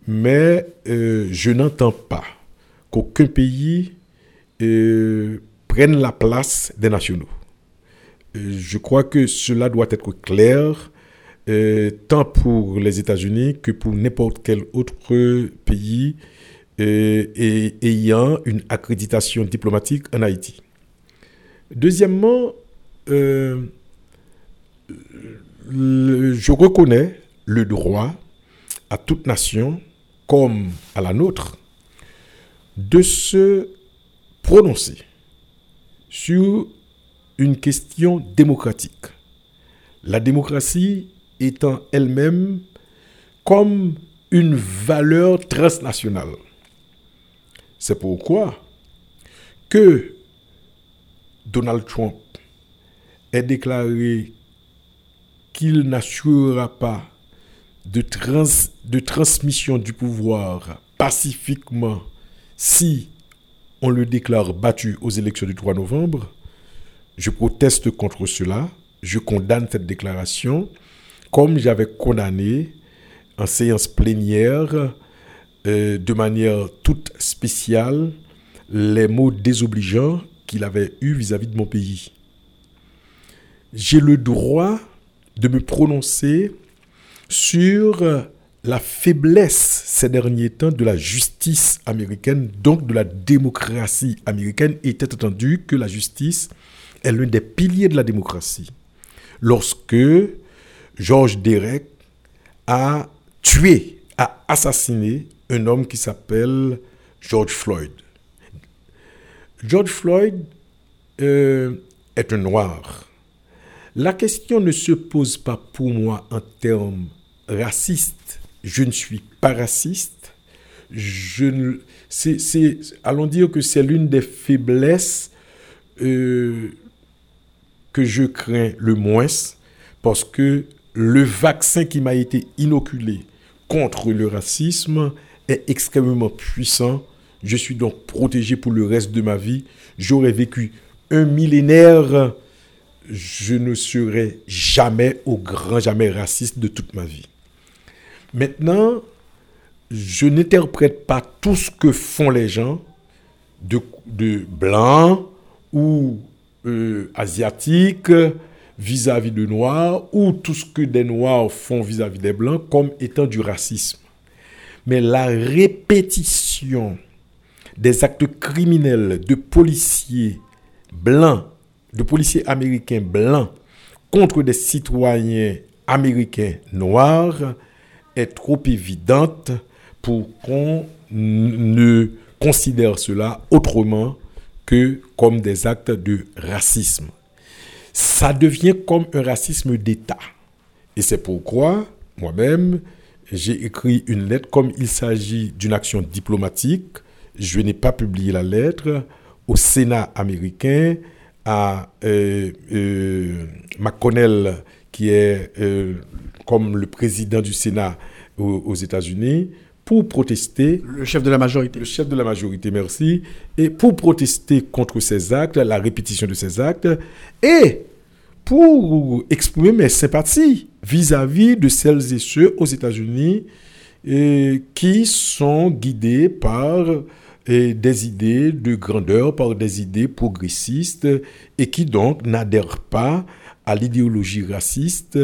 Mais euh, je n'entends pas qu'aucun pays euh, prenne la place des nationaux. Je crois que cela doit être clair euh, tant pour les États-Unis que pour n'importe quel autre pays euh, ayant une accréditation diplomatique en Haïti. Deuxièmement, euh, je reconnais le droit à toute nation, comme à la nôtre, de se prononcer sur une question démocratique. La démocratie étant elle-même comme une valeur transnationale. C'est pourquoi que Donald Trump ait déclaré qu'il n'assurera pas de, de transmission du pouvoir pacifiquement si on le déclare battu aux élections du 3 novembre, je proteste contre cela, je condamne cette déclaration comme j'avais condamné en séance plénière euh, de manière toute spéciale les mots désobligeants qu'il avait eus vis-à-vis de mon pays. J'ai le droit de me prononcer sur la faiblesse ces derniers temps de la justice américaine, donc de la démocratie américaine, étant entendu que la justice est l'un des piliers de la démocratie. Lorsque George Derek a tué, a assassiné un homme qui s'appelle George Floyd. George Floyd euh, est un noir. La question ne se pose pas pour moi en termes racistes. Je ne suis pas raciste. Je allons dire que c'est l'une des faiblesses euh, que je crains le moins parce que le vaccin qui m'a été inoculé contre le racisme est extrêmement puissant. Je suis donc protégé pour le reste de ma vie. J'aurais vécu un millénaire. Je ne serai jamais, au grand jamais, raciste de toute ma vie. Maintenant, je n'interprète pas tout ce que font les gens de, blancs ou euh, asiatiques vis-à-vis de Noirs ou tout ce que des Noirs font vis-à-vis des Blancs comme étant du racisme. Mais la répétition des actes criminels de policiers blancs, de policiers américains blancs contre des citoyens américains noirs est trop évidente pour qu'on ne considère cela autrement que comme des actes de racisme ça devient comme un racisme d'État. Et c'est pourquoi, moi-même, j'ai écrit une lettre, comme il s'agit d'une action diplomatique, je n'ai pas publié la lettre au Sénat américain, à euh, euh, McConnell, qui est euh, comme le président du Sénat aux États-Unis, pour protester. Le chef de la majorité. Le chef de la majorité, merci. Et pour protester contre ces actes, la répétition de ces actes, et pour exprimer mes sympathies vis-à-vis de celles et ceux aux États-Unis qui sont guidés par des idées de grandeur, par des idées progressistes et qui donc n'adhèrent pas à l'idéologie raciste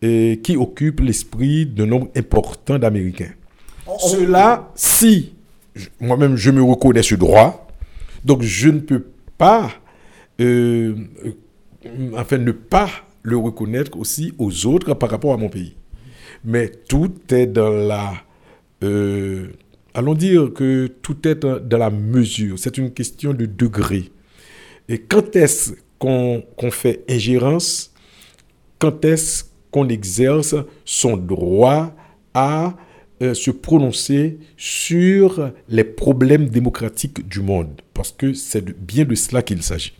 qui occupe l'esprit d'un nombre important d'Américains. Cela, si moi-même je me reconnais ce droit, donc je ne peux pas, euh, euh, enfin, ne pas le reconnaître aussi aux autres par rapport à mon pays. Mais tout est dans la... Euh, allons dire que tout est dans la mesure. C'est une question de degré. Et quand est-ce qu'on fait ingérence? Quand est-ce qu'on exerce son droit à euh, se prononcer sur les problèmes démocratiques du monde Parce que c'est bien de cela qu'il s'agit.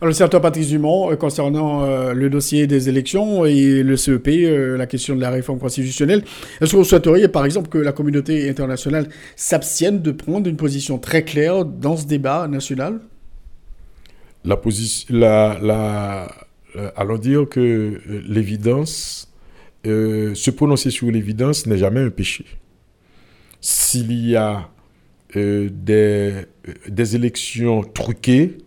Alors, sénateur Patrice Dumont, euh, concernant euh, le dossier des élections et le CEP, la question de la réforme constitutionnelle, est-ce que vous souhaiteriez, par exemple, que la communauté internationale s'abstienne de prendre une position très claire dans ce débat national? La position, la, la, allons dire que l'évidence, se prononcer sur l'évidence n'est jamais un péché. S'il y a des, des élections truquées,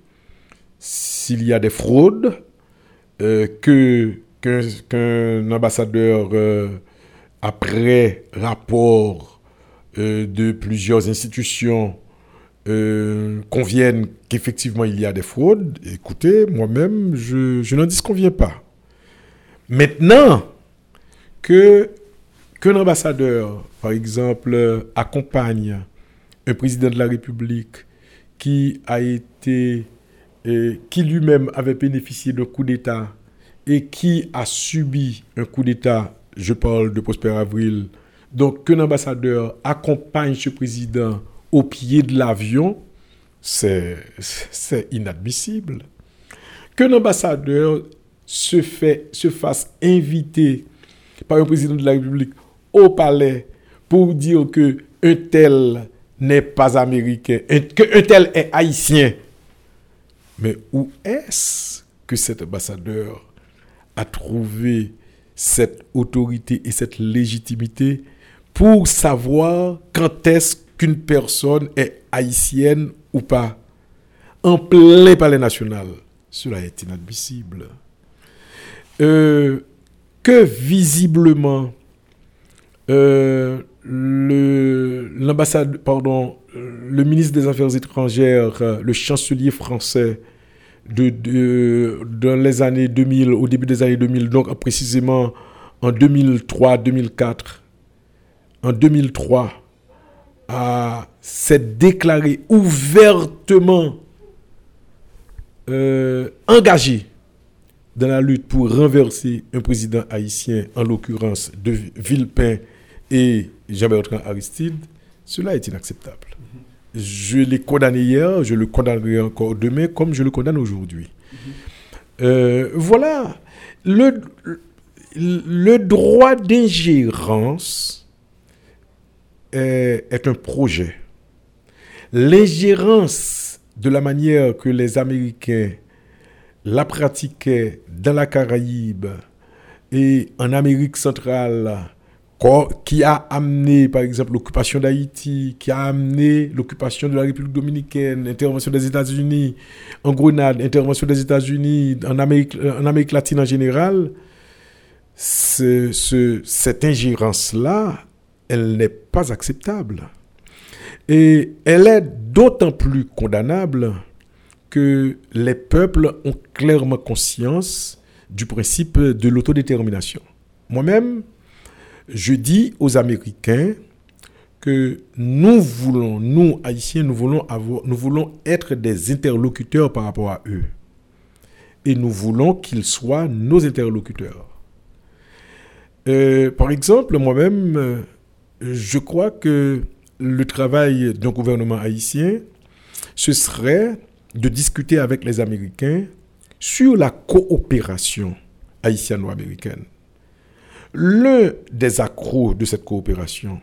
s'il y a des fraudes, euh, qu'un ambassadeur, euh, après rapport euh, de plusieurs institutions, convienne qu'effectivement il y a des fraudes, écoutez, moi-même, je, je n'en disconviens pas. Maintenant, que qu'un ambassadeur, par exemple, accompagne un président de la République qui a été qui lui-même avait bénéficié d'un coup d'État et qui a subi un coup d'État, je parle de Prosper Avril, donc qu'un ambassadeur accompagne ce président au pied de l'avion, c'est inadmissible. Qu'un ambassadeur se, fait, se fasse inviter par un président de la République au palais pour dire que un tel n'est pas américain, qu'un tel est haïtien, mais où est-ce que cet ambassadeur a trouvé cette autorité et cette légitimité pour savoir quand est-ce qu'une personne est haïtienne ou pas? En plein palais national Cela est inadmissible. Euh, que visiblement euh, l'ambassade, pardon, le ministre des Affaires étrangères, le chancelier français, dans les années 2000, au début des années 2000, donc précisément en 2003-2004, en 2003, s'est déclaré ouvertement euh, engagé dans la lutte pour renverser un président haïtien, en l'occurrence de Villepin et Jean-Bertrand Aristide, cela est inacceptable. Je l'ai condamné hier, je le condamnerai encore demain, comme je le condamne aujourd'hui. Euh, voilà. Le, le droit d'ingérence est, est, un projet. L'ingérence de la manière que les Américains la pratiquaient dans la Caraïbe et en Amérique centrale qui a amené, par exemple, l'occupation d'Haïti, qui a amené l'occupation de la République dominicaine, l'intervention des États-Unis en Grenade, l'intervention des États-Unis en Amérique, latine en général, ce, cette ingérence-là, elle n'est pas acceptable. Et elle est d'autant plus condamnable que les peuples ont clairement conscience du principe de l'autodétermination. Moi-même, je dis aux Américains que nous voulons, nous, Haïtiens, nous voulons, avoir, nous voulons être des interlocuteurs par rapport à eux. Et nous voulons qu'ils soient nos interlocuteurs. Euh, par exemple, moi-même, je crois que le travail d'un gouvernement haïtien, ce serait de discuter avec les Américains sur la coopération haïtiano-américaine. L'un des accros de cette coopération,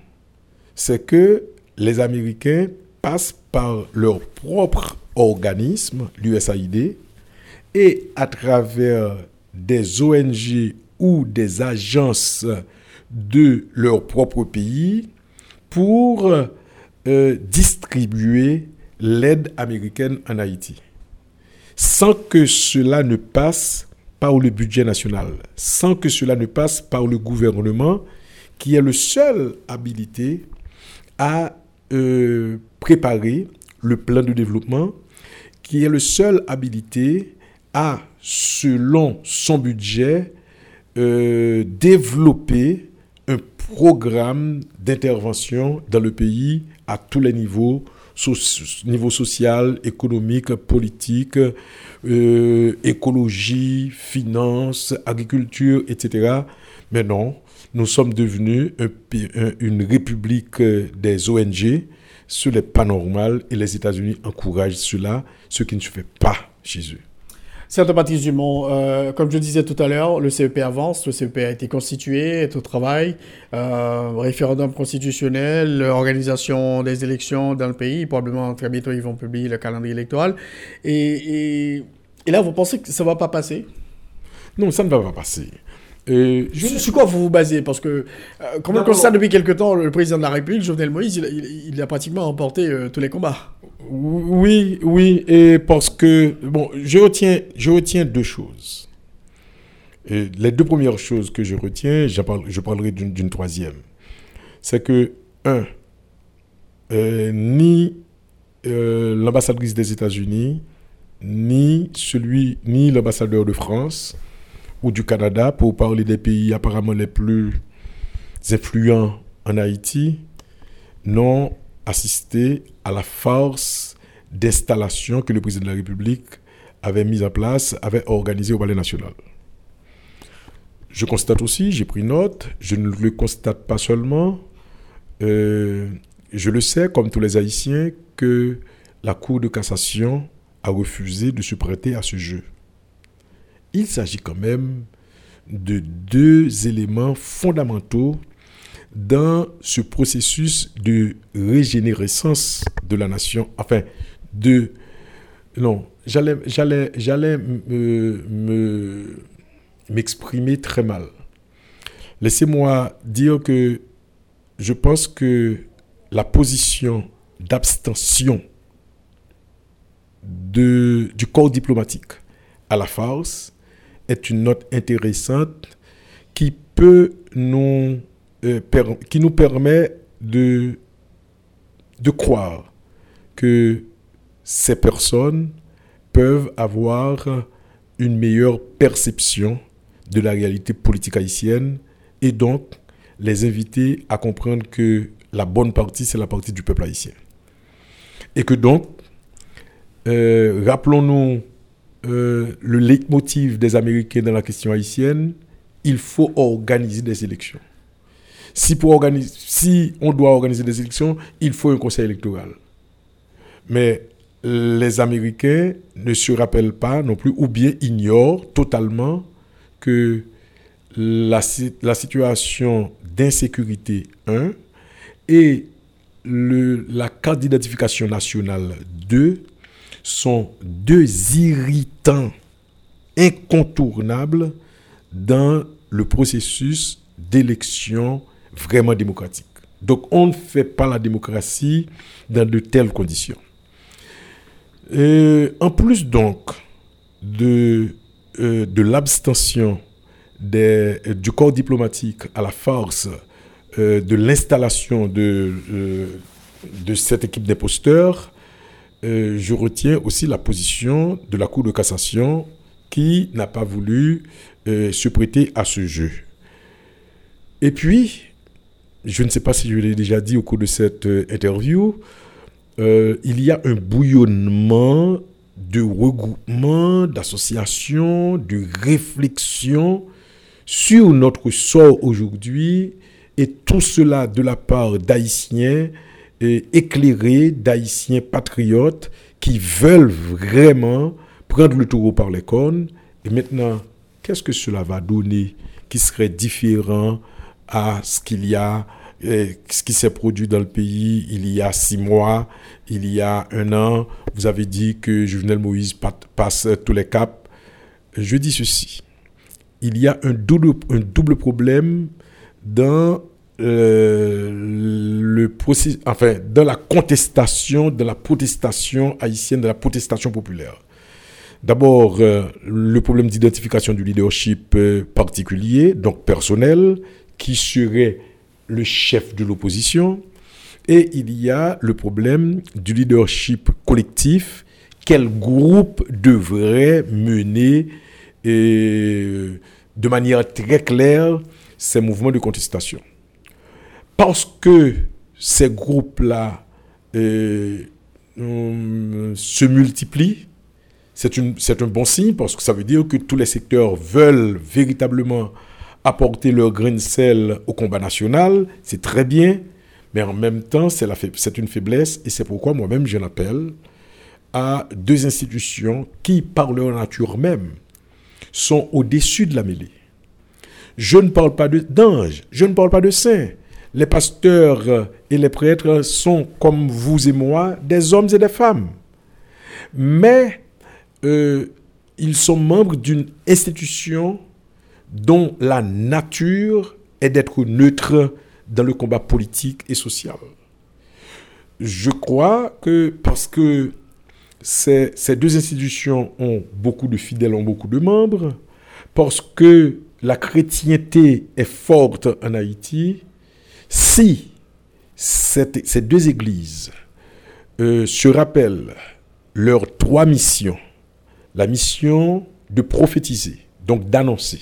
c'est que les Américains passent par leur propre organisme, l'USAID, et à travers des ONG ou des agences de leur propre pays pour euh, distribuer l'aide américaine en Haïti. Sans que cela ne passe par le budget national, sans que cela ne passe par le gouvernement, qui est le seul habilité a euh, préparé le plan de développement qui est le seul habilité à, selon son budget, euh, développer un programme d'intervention dans le pays à tous les niveaux, niveau social, économique, politique, euh, écologie, finance, agriculture, etc. Mais non, nous sommes devenus une république des ONG. Ce n'est pas normal et les États-Unis encouragent cela, ce qui ne se fait pas chez eux. Certes, Baptiste Dumont, euh, comme je disais tout à l'heure, le CEP avance, le CEP a été constitué, est au travail, euh, référendum constitutionnel, organisation des élections dans le pays, probablement très bientôt ils vont publier le calendrier électoral. Et, et, là, vous pensez que ça ne va pas passer? Non, ça ne va pas passer. Et je... Sur quoi vous vous basez? Parce que, euh, comme on le constate depuis quelque temps, le président de la République, Jovenel Moïse, il, a pratiquement remporté euh, tous les combats. Oui, oui, et parce que, bon, je retiens, je retiens deux choses. Les deux premières choses que je retiens, je parlerai d'une troisième. C'est que, un, euh, ni l'ambassadrice des États-Unis, ni celui, ni l'ambassadeur de France, ou du Canada, pour parler des pays apparemment les plus influents en Haïti, n'ont assisté à la force d'installation que le président de la République avait mise en place, avait organisée au Palais national. Je constate aussi, j'ai pris note, je ne le constate pas seulement, euh, je le sais comme tous les Haïtiens, que la Cour de cassation a refusé de se prêter à ce jeu il s'agit quand même de deux éléments fondamentaux dans ce processus de régénérescence de la nation, enfin, de... Non, j'allais, me, m'exprimer très mal. Laissez-moi dire que je pense que la position d'abstention du corps diplomatique à la farce est une note intéressante qui peut nous, euh, qui nous permet de, de croire que ces personnes peuvent avoir une meilleure perception de la réalité politique haïtienne et donc les inviter à comprendre que la bonne partie, c'est la partie du peuple haïtien. Et que donc, euh, rappelons-nous euh, le leitmotiv des Américains dans la question haïtienne, il faut organiser des élections. Si, pour si on doit organiser des élections, il faut un conseil électoral. Mais les Américains ne se rappellent pas non plus, ou bien ignorent totalement que la, la situation d'insécurité, 1, et le, la carte d'identification nationale, 2, sont deux irritants incontournables dans le processus d'élection vraiment démocratique. Donc on ne fait pas la démocratie dans de telles conditions. en plus donc de, euh, de l'abstention du corps diplomatique à la force euh, de l'installation de, euh, de cette équipe d'imposteurs, euh, je retiens aussi la position de la Cour de cassation qui n'a pas voulu euh, se prêter à ce jeu. Et puis, je ne sais pas si je l'ai déjà dit au cours de cette euh, interview, il y a un bouillonnement de regroupement, d'associations, de réflexion sur notre sort aujourd'hui, et tout cela de la part d'Haïtiens éclairés d'haïtiens patriotes qui veulent vraiment prendre le taureau par les cornes. Et maintenant, qu'est-ce que cela va donner qui serait différent à ce qu'il y a, ce qui s'est produit dans le pays il y a six mois, il y a un an. Vous avez dit que Juvenel Moïse passe tous les caps. Je dis ceci. Il y a un double, problème dans euh, le enfin, dans la contestation, de la protestation haïtienne, de la protestation populaire. D'abord, euh, le problème d'identification du leadership euh, particulier, donc personnel, qui serait le chef de l'opposition. Et il y a le problème du leadership collectif. Quel groupe devrait mener de manière très claire ces mouvements de contestation? Parce que ces groupes-là euh, se multiplient, c'est un bon signe parce que ça veut dire que tous les secteurs veulent véritablement apporter leur grain de sel au combat national. C'est très bien, mais en même temps, c'est une faiblesse et c'est pourquoi moi-même j'en appelle à deux institutions qui, par leur nature même, sont au-dessus de la mêlée. Je ne parle pas d'anges, je ne parle pas de saints. Les pasteurs et les prêtres sont, comme vous et moi, des hommes et des femmes. Mais euh, ils sont membres d'une institution dont la nature est d'être neutre dans le combat politique et social. Je crois que parce que ces, deux institutions ont beaucoup de fidèles, ont beaucoup de membres, parce que la chrétienté est forte en Haïti, si ces deux églises euh, se rappellent leurs trois missions, la mission de prophétiser, donc d'annoncer,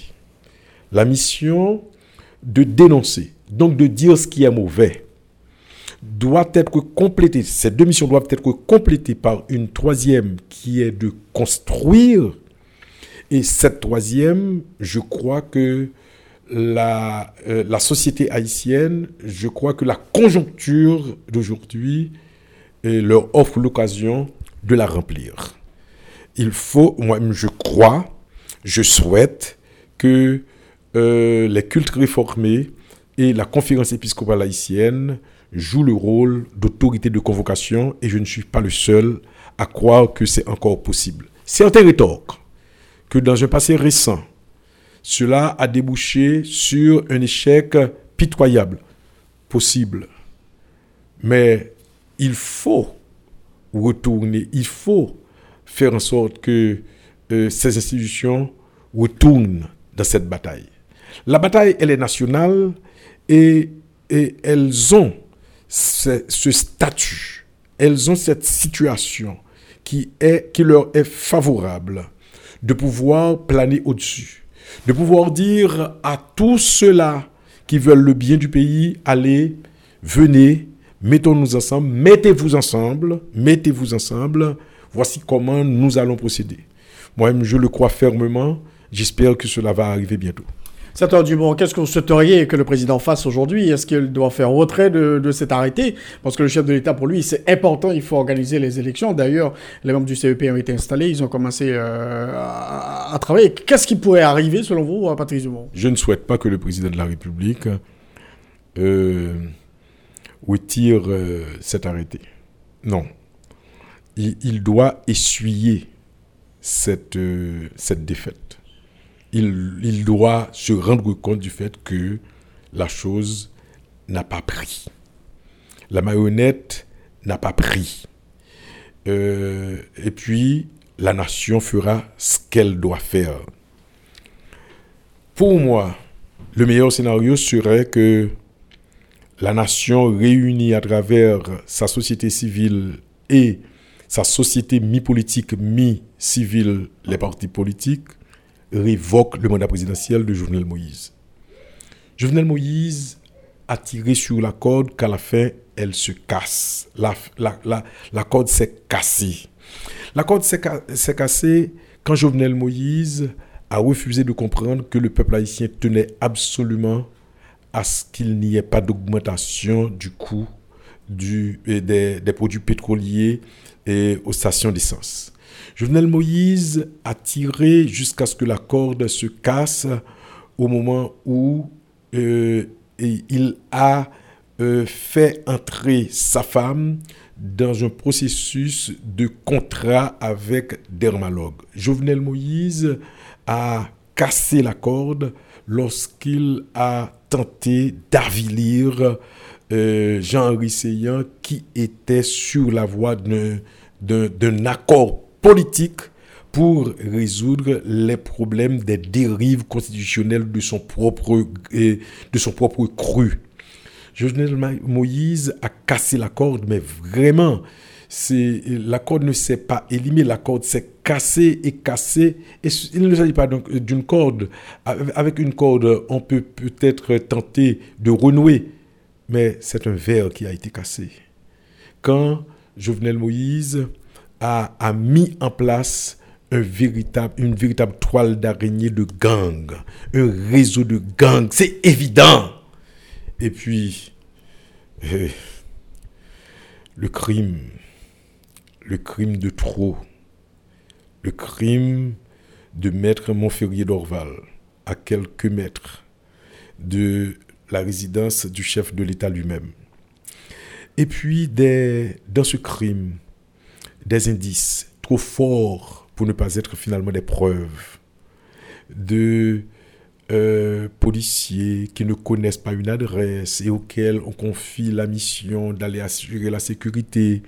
la mission de dénoncer, donc de dire ce qui est mauvais, doit être complétée, ces deux missions doivent être complétées par une troisième qui est de construire. Et cette troisième, je crois que la, euh, société haïtienne, je crois que la conjoncture d'aujourd'hui leur offre l'occasion de la remplir. Il faut, moi-même, je crois, je souhaite que euh, les cultes réformés et la conférence épiscopale haïtienne jouent le rôle d'autorité de convocation et je ne suis pas le seul à croire que c'est encore possible. Certains rétorquent que dans un passé récent, cela a débouché sur un échec pitoyable, possible. Mais il faut retourner, il faut faire en sorte que euh, ces institutions retournent dans cette bataille. La bataille, elle est nationale et, elles ont ce, statut, elles ont cette situation qui, qui leur est favorable de pouvoir planer au-dessus, de pouvoir dire à tous ceux-là qui veulent le bien du pays, allez, venez, mettons-nous ensemble, mettez-vous ensemble, mettez-vous ensemble, voici comment nous allons procéder. Moi-même, je le crois fermement, j'espère que cela va arriver bientôt. Sénateur Dumont, qu'est-ce que vous souhaiteriez que le président fasse aujourd'hui? Est-ce qu'il doit faire retrait de, cet arrêté? Parce que le chef de l'État, pour lui, c'est important, il faut organiser les élections. D'ailleurs, les membres du CEP ont été installés, ils ont commencé euh, à, travailler. Qu'est-ce qui pourrait arriver, selon vous, Patrice Dumont? Je ne souhaite pas que le président de la République euh, retire euh, cet arrêté. Non. Il, doit essuyer euh, cette défaite. Il, doit se rendre compte du fait que la chose n'a pas pris. La marionnette n'a pas pris. Euh, et puis, la nation fera ce qu'elle doit faire. Pour moi, le meilleur scénario serait que la nation réunie à travers sa société civile et sa société mi-politique, mi-civile, les partis politiques, révoque le mandat présidentiel de Jovenel Moïse. Jovenel Moïse a tiré sur la corde qu'à la fin, elle se casse. La, la, corde s'est cassée. La corde s'est cassée quand Jovenel Moïse a refusé de comprendre que le peuple haïtien tenait absolument à ce qu'il n'y ait pas d'augmentation du coût du, des, produits pétroliers et aux stations d'essence. Jovenel Moïse a tiré jusqu'à ce que la corde se casse au moment où euh, il a euh, fait entrer sa femme dans un processus de contrat avec Dermalogue. Jovenel Moïse a cassé la corde lorsqu'il a tenté d'avilir euh, Jean-Henri Seyan qui était sur la voie d'un accord politique pour résoudre les problèmes des dérives constitutionnelles de son propre, de son propre cru. Jovenel Moïse a cassé la corde, mais vraiment, la corde ne s'est pas éliminer, la corde s'est cassée et cassée. Et il ne s'agit pas donc d'une corde. Avec une corde, on peut peut-être tenter de renouer, mais c'est un verre qui a été cassé. Quand Jovenel Moïse a, mis en place une véritable toile d'araignée de gang, un réseau de gangs, c'est évident. Et puis, eh, le crime, le crime de trop, le crime de maître Montferrier d'Orval, à quelques mètres de la résidence du chef de l'État lui-même. Et puis, dans ce crime, des indices trop forts pour ne pas être finalement des preuves de euh, policiers qui ne connaissent pas une adresse et auxquels on confie la mission d'aller assurer la sécurité,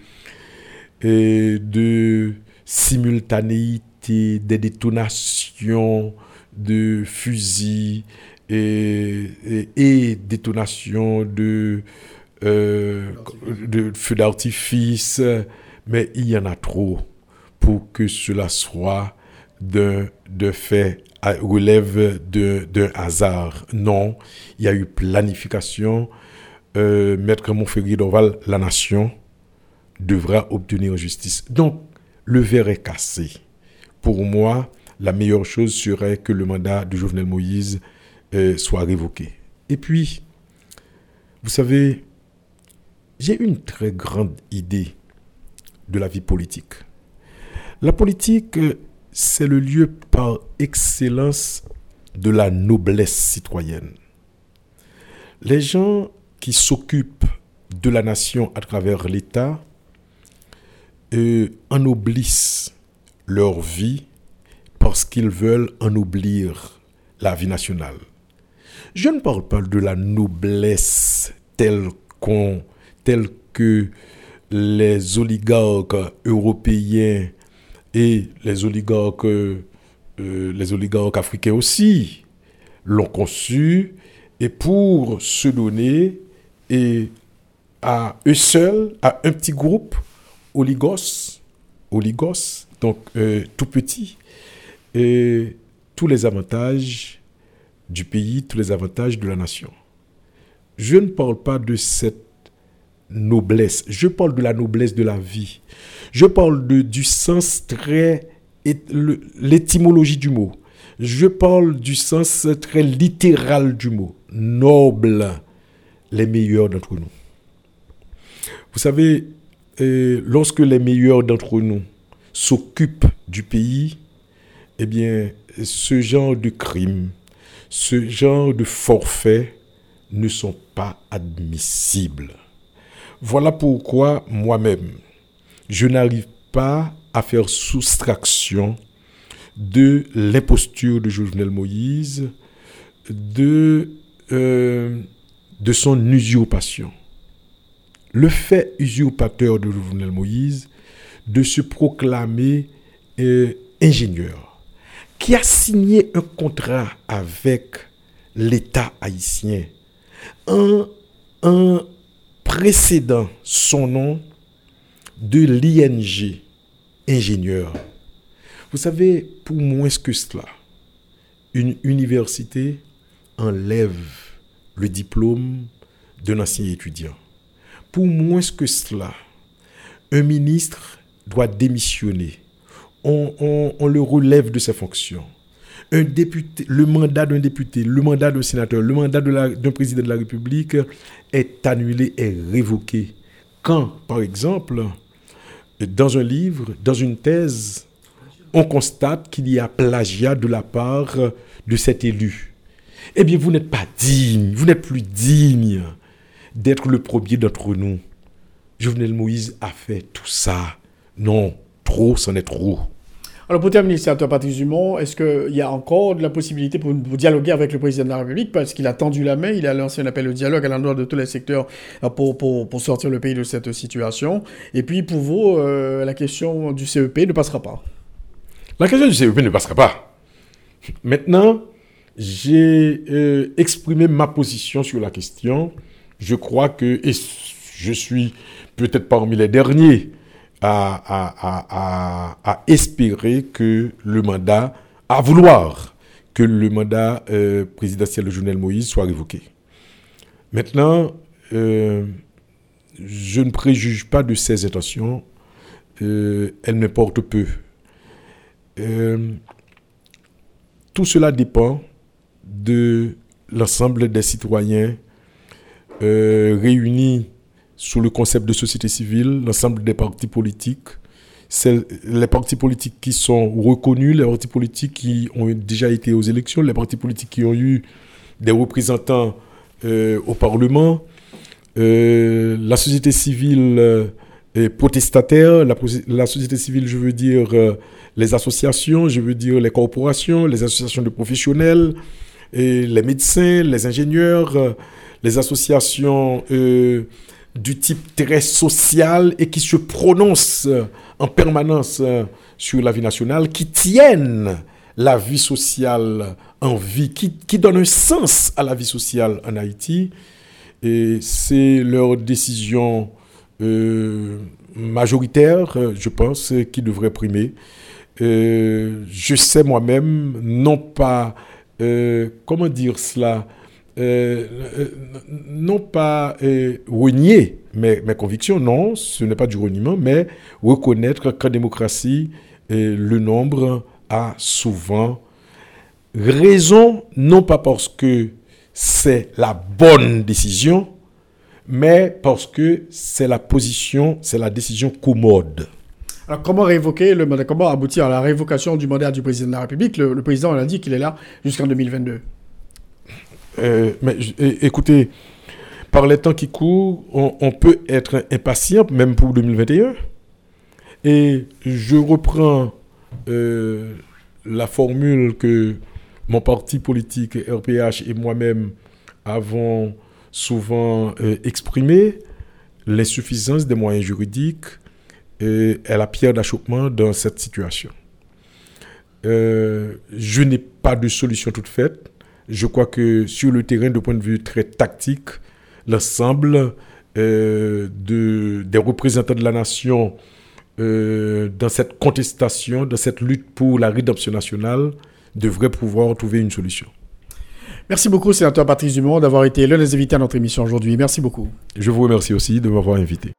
et de simultanéité des détonations de fusils et, et, détonations de, euh, de feux d'artifice, mais il y en a trop pour que cela soit d'un de fait relève d'un hasard. Non, il y a eu planification. Euh, Maître Montferrier d'Orval, la nation, devra obtenir justice. Donc, le verre est cassé. Pour moi, la meilleure chose serait que le mandat de Jovenel Moïse euh, soit révoqué. Et puis, vous savez, j'ai une très grande idée de la vie politique. La politique, c'est le lieu par excellence de la noblesse citoyenne. Les gens qui s'occupent de la nation à travers l'État ennoblissent leur vie parce qu'ils veulent ennoblir la vie nationale. Je ne parle pas de la noblesse telle, qu'on, telle que les oligarques européens et les oligarques, euh, les oligarques africains aussi l'ont conçu et pour se donner et à eux seuls, à un petit groupe, oligos, oligos, donc euh, tout petit, et tous les avantages du pays, tous les avantages de la nation. Je ne parle pas de cette noblesse, je parle de la noblesse de la vie. Je parle de, du sens très, l'étymologie du mot. Je parle du sens très littéral du mot. Noble, les meilleurs d'entre nous. Vous savez, euh, lorsque les meilleurs d'entre nous s'occupent du pays, eh bien, ce genre de crimes, ce genre de forfaits ne sont pas admissibles. Voilà pourquoi moi-même, je n'arrive pas à faire soustraction de l'imposture de Jovenel Moïse, de, euh, son usurpation. Le fait usurpateur de Jovenel Moïse de se proclamer euh, ingénieur, qui a signé un contrat avec l'État haïtien en, en précédant son nom de l'ING, ingénieur. Vous savez, pour moins que cela, une université enlève le diplôme d'un ancien étudiant. Pour moins que cela, un ministre doit démissionner. On, le relève de ses fonctions. Un député, le mandat d'un député, le mandat d'un sénateur, le mandat d'un président de la République est annulé, est révoqué. Quand, par exemple, dans un livre, dans une thèse, on constate qu'il y a plagiat de la part de cet élu. Eh bien, vous n'êtes pas digne, vous n'êtes plus digne d'être le premier d'entre nous. Jovenel Moïse a fait tout ça. Non, trop, c'en est trop. Alors pour terminer, sénateur Patrice Dumont, est-ce qu'il y a encore de la possibilité pour, dialoguer avec le président de la République? Parce qu'il a tendu la main, il a lancé un appel au dialogue à l'endroit de tous les secteurs euh, pour, sortir le pays de cette situation. Et puis pour vous, euh, la question du CEP ne passera pas. La question du CEP ne passera pas. Maintenant, j'ai euh, exprimé ma position sur la question je crois que, et je suis peut-être parmi les derniers à, espérer que le mandat, à vouloir que le mandat euh, présidentiel de Jovenel Moïse soit révoqué. Maintenant, euh, je ne préjuge pas de ses intentions, euh, elles me portent peu. tout cela dépend de l'ensemble des citoyens réunis sous le concept de société civile, l'ensemble des partis politiques, les partis politiques qui sont reconnus, les partis politiques qui ont déjà été aux élections, les partis politiques qui ont eu des représentants euh, au Parlement, euh, la société civile euh, protestataire, la, société civile, je veux dire les associations, je veux dire les corporations, les associations de professionnels, les médecins, les ingénieurs, les associations du type très social et qui se prononcent en permanence sur la vie nationale, qui tiennent la vie sociale en vie, qui, qui donnent un sens à la vie sociale en Haïti. Et c'est leur décision euh, majoritaire, je pense, qui devrait primer. Euh, je sais moi-même, non pas, euh, comment dire cela, euh, euh, non pas euh, renier mes, convictions, non, ce n'est pas du reniement, mais reconnaître qu'en démocratie, le nombre a souvent raison, non pas parce que c'est la bonne décision, mais parce que c'est la position, c'est la décision commode. Alors, comment révoquer le comment aboutir à la révocation du mandat du président de la République? Le, le président a dit qu'il est là jusqu'en 2022. Euh, mais écoutez, par les temps qui courent, on, peut être impatient, même pour 2021. Et je reprends euh, la formule que mon parti politique RPH et moi-même avons souvent euh, exprimée, l'insuffisance des moyens juridiques est la pierre d'achoppement dans cette situation. je n'ai pas de solution toute faite je crois que sur le terrain, de point de vue très tactique, l'ensemble euh, de, des représentants de la nation euh, dans cette contestation, dans cette lutte pour la rédemption nationale, devrait pouvoir trouver une solution. Merci beaucoup, sénateur Patrice Dumont, d'avoir été l'un des invités à notre émission aujourd'hui. Merci beaucoup. Je vous remercie aussi de m'avoir invité.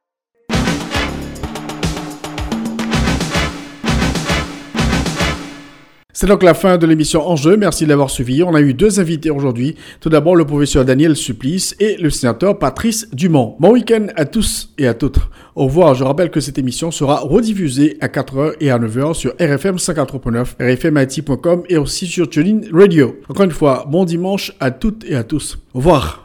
C'est donc la fin de l'émission Enjeu. Merci de l'avoir suivi. On a eu deux invités aujourd'hui. Tout d'abord, le professeur Daniel Supplice et le sénateur Patrice Dumont. Bon week-end à tous et à toutes. Au revoir. Je rappelle que cette émission sera rediffusée à 4h et à 9h sur RFM 54.9, rfmit.com et aussi sur TuneIn Radio. Encore une fois, bon dimanche à toutes et à tous. Au revoir